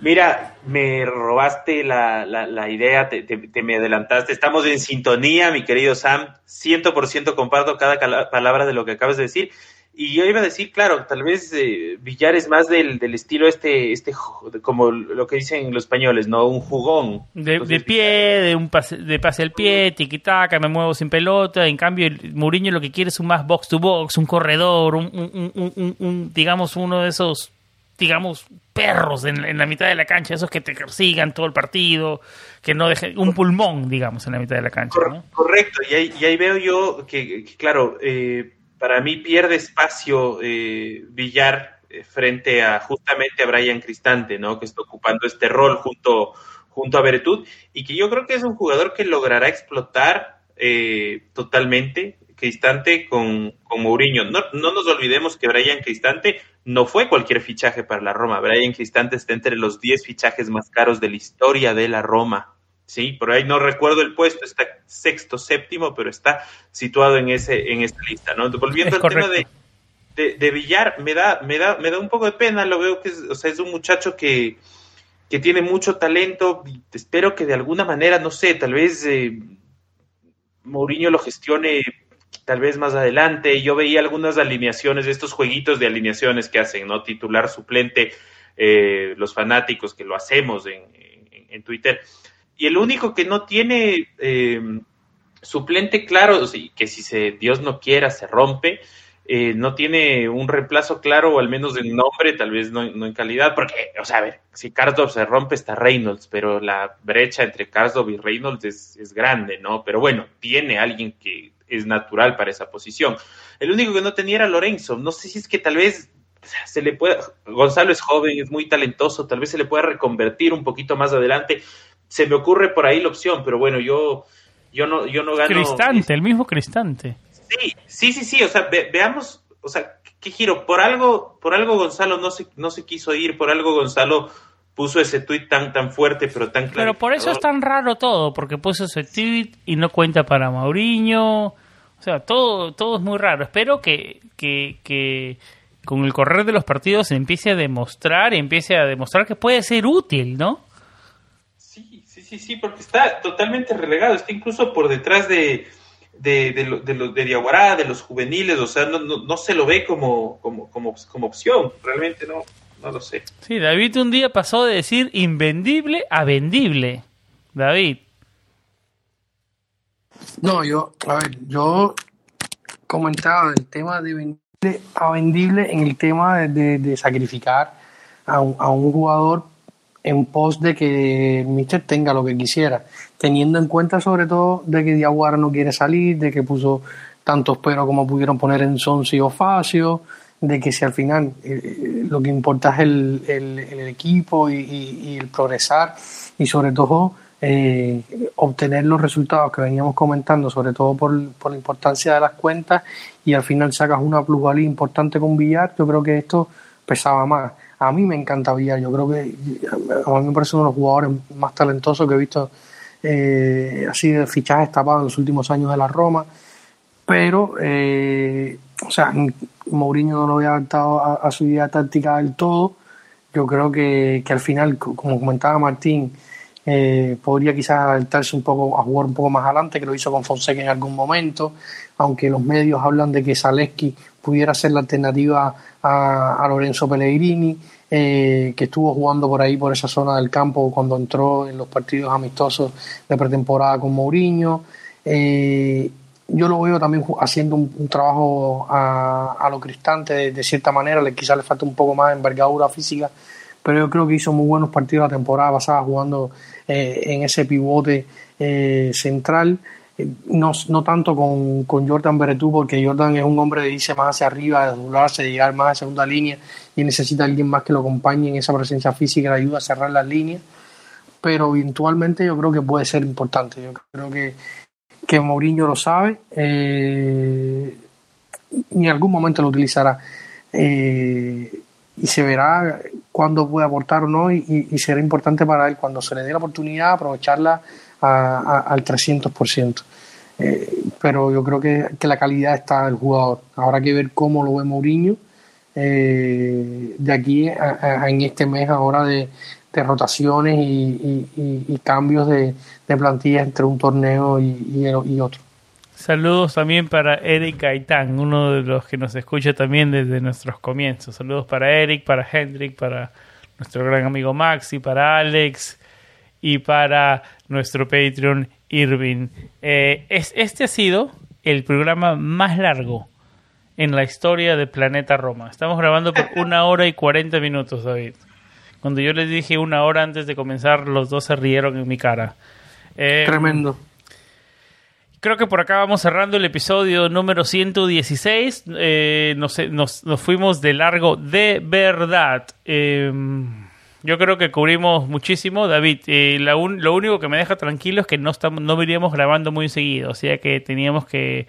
Mira, me robaste la, la, idea, te, me adelantaste. Estamos en sintonía, mi querido Sam. Ciento por ciento comparto cada palabra de lo que acabas de decir. Y yo iba a decir, claro, tal vez eh, Villar es más del, del, estilo este, este, como lo que dicen los españoles, ¿no? Un jugón. De, pie, de un pase, de pase al pie, tiquitaca, me muevo sin pelota. En cambio, Mourinho lo que quiere es un más box to box, un corredor, un, un, un, un digamos, uno de esos digamos, perros en, la mitad de la cancha, esos que te persigan todo el partido, que no dejen un pulmón, digamos, en la mitad de la cancha. Correcto, y ahí, veo yo que, claro, eh, para mí pierde espacio eh, Villar eh, frente a justamente a Brian Cristante, ¿no? Que está ocupando este rol junto, junto a Beretud, y que yo creo que es un jugador que logrará explotar totalmente Cristante con, con Mourinho. No, no nos olvidemos que Brian Cristante no fue cualquier fichaje para la Roma. Brian Cristante está entre los 10 fichajes más caros de la historia de la Roma. Sí, por ahí no recuerdo el puesto, está sexto, séptimo, pero está situado en ese en esta lista, ¿no? Volviendo al tema de, de, Villar, me da, me da, me da un poco de pena, lo veo que es, o sea, es un muchacho que, que tiene mucho talento, espero que de alguna manera, no sé, tal vez eh, Mourinho lo gestione tal vez más adelante. Yo veía algunas alineaciones estos jueguitos de alineaciones que hacen, ¿no? Titular, suplente, eh, los fanáticos que lo hacemos en, en, Twitter. Y el único que no tiene eh, suplente claro, que si se, Dios no quiera se rompe, eh, no tiene un reemplazo claro, o al menos en nombre, tal vez no, en calidad, porque, o sea, a ver, si Karsdorp se rompe está Reynolds, pero la brecha entre Karsdorp y Reynolds es grande, ¿no? Pero bueno, tiene alguien que es natural para esa posición. El único que no tenía era Lorenzo. No sé si es que tal vez se le pueda. Gonzalo es joven, es muy talentoso, tal vez se le pueda reconvertir un poquito más adelante. Se me ocurre por ahí la opción, pero bueno, yo, yo no, yo no gano. Cristante, el mismo Cristante. Sí, sí, sí, sí. O sea, veamos, o sea, qué giro. Por algo, por algo Gonzalo no se, no se quiso ir, por algo Gonzalo puso ese tweet tan tan fuerte pero tan claro. Pero por eso es tan raro todo, porque puso ese tweet y no cuenta para Mauriño. O sea, todo, todo es muy raro. Espero que, que, que con el correr de los partidos se empiece a demostrar y empiece a demostrar que puede ser útil, ¿no? Sí, sí, sí, sí, porque está totalmente relegado, está incluso por detrás de, de, de, de, de Diaguará, de los juveniles, o sea, no, no, no se lo ve como, como, como, como opción, realmente no no lo sé. Sí, David un día pasó de decir invendible a vendible. David. No, yo, a ver, yo comentaba el tema de vendible a vendible en el tema de, sacrificar a un, a un, jugador en pos de que Mister tenga lo que quisiera, teniendo en cuenta sobre todo de que Diaguara no quiere salir, de que puso tantos pero como pudieron poner en Sonsi o Facio, de que si al final eh, eh, lo que importa es el, el, equipo y, el progresar y sobre todo eh, obtener los resultados que veníamos comentando, sobre todo por, por, la importancia de las cuentas y al final sacas una plusvalía importante con Villar, yo creo que esto pesaba más. A mí me encanta Villar, yo creo que a mí me parece uno de los jugadores más talentosos que he visto así de fichajes tapados en los últimos años de la Roma, pero o sea, Mourinho no lo había adaptado a, su idea táctica del todo. Yo creo que, que al final, como comentaba Martín, eh, podría quizás adaptarse un poco a jugar un poco más adelante, que lo hizo con Fonseca en algún momento, aunque los medios hablan de que Zaleski pudiera ser la alternativa a, Lorenzo Pellegrini, eh, que estuvo jugando por ahí, por esa zona del campo, cuando entró en los partidos amistosos de pretemporada con Mourinho. Eh, yo lo veo también haciendo un, trabajo a, a, lo cristante de, cierta manera, le, quizás le falta un poco más de envergadura física, pero yo creo que hizo muy buenos partidos la temporada pasada jugando eh, en ese pivote eh, central, eh, no, no, tanto con, con Jordan Beretú, porque Jordan es un hombre de irse más hacia arriba, de doblarse, de llegar más a segunda línea y necesita alguien más que lo acompañe en esa presencia física, le ayuda a cerrar las líneas, pero eventualmente yo creo que puede ser importante, yo creo que que Mourinho lo sabe eh, y en algún momento lo utilizará. Eh, y se verá cuándo puede aportar o no y, será importante para él cuando se le dé la oportunidad aprovecharla al 300%. Eh, pero yo creo que, que, la calidad está del jugador. Habrá que ver cómo lo ve Mourinho de aquí en este mes ahora de, rotaciones y, cambios de, plantilla entre un torneo y, otro. Saludos también para Eric Gaitán, uno de los que nos escucha también desde nuestros comienzos. Saludos para Eric, para Hendrik, para nuestro gran amigo Maxi, para Alex y para nuestro Patreon Irving. Eh, es, este ha sido el programa más largo en la historia de Planeta Roma. Estamos grabando por una hora y cuarenta minutos, David. Cuando yo les dije una hora antes de comenzar, los dos se rieron en mi cara. Eh, Tremendo. Creo que por acá vamos cerrando el episodio número 116. Eh, nos, nos, fuimos de largo de verdad. Eh, yo creo que cubrimos muchísimo. David, eh, lo único que me deja tranquilo es que no, estamos, no veníamos grabando muy seguido. O sea que teníamos que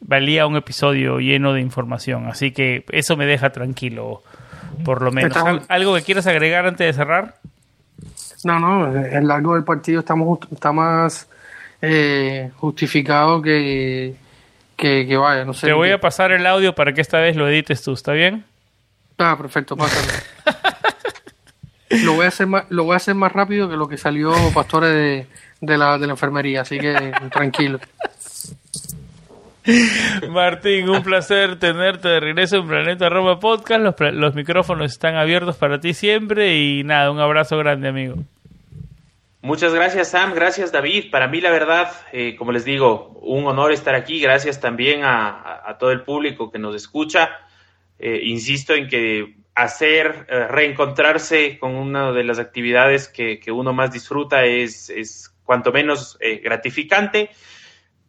valía un episodio lleno de información. Así que eso me deja tranquilo, por lo menos. ¿Algo que quieras agregar antes de cerrar? No, no, el largo del partido estamos, está más eh, justificado que, que, vaya, no sé. Te voy a pasar el audio para que esta vez lo edites tú, ¿está bien? Ah, perfecto, pásalo. lo voy a hacer más, lo voy a hacer más rápido que lo que salió Pastores de, de, la, de la enfermería, así que tranquilo. Martín, un placer tenerte de regreso en Planeta Roma Podcast. Los, micrófonos están abiertos para ti siempre y nada, un abrazo grande, amigo. Muchas gracias, Sam. Gracias, David. Para mí, la verdad, eh, como les digo, un honor estar aquí. Gracias también a, todo el público que nos escucha. Eh, insisto en que hacer, eh, reencontrarse con una de las actividades que, que uno más disfruta es, es cuanto menos gratificante.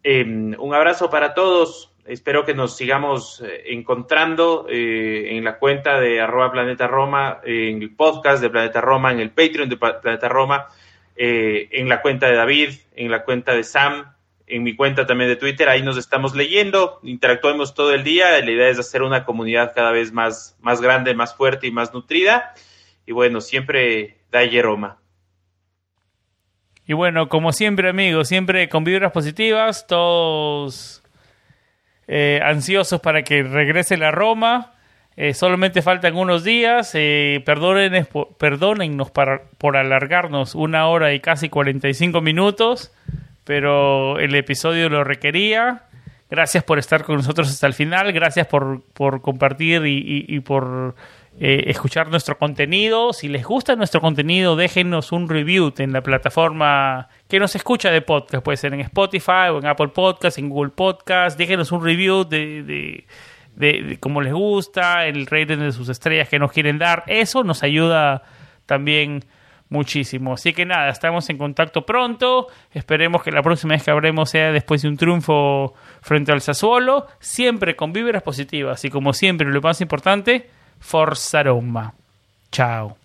Em, un abrazo para todos. Espero que nos sigamos eh, encontrando eh, en la cuenta de arroba Planeta Roma, en el podcast de Planeta Roma, en el Patreon de Planeta Roma, eh, en la cuenta de David, en la cuenta de Sam, en mi cuenta también de Twitter. Ahí nos estamos leyendo, interactuamos todo el día. La idea es hacer una comunidad cada vez más, más grande, más fuerte y más nutrida. Y bueno, siempre da Roma. Y bueno, como siempre, amigos, siempre con vibras positivas, todos eh, ansiosos para que regrese la Roma. Eh, solamente faltan unos días. Eh, perdonen, perdónennos por alargarnos una hora y casi 45 minutos, pero el episodio lo requería. Gracias por estar con nosotros hasta el final. Gracias por, por compartir y por eh, escuchar nuestro contenido. Si les gusta nuestro contenido, déjenos un review en la plataforma que nos escucha de podcast. Puede ser en Spotify o en Apple Podcast, en Google Podcast. Déjenos un review de, de, de, cómo les gusta, el rating de sus estrellas que nos quieren dar. Eso nos ayuda también muchísimo. Así que nada, estamos en contacto pronto. Esperemos que la próxima vez que hablemos sea después de un triunfo frente al Sassuolo. Siempre con víveras positivas y como siempre, lo más importante Forza Roma. Ciao.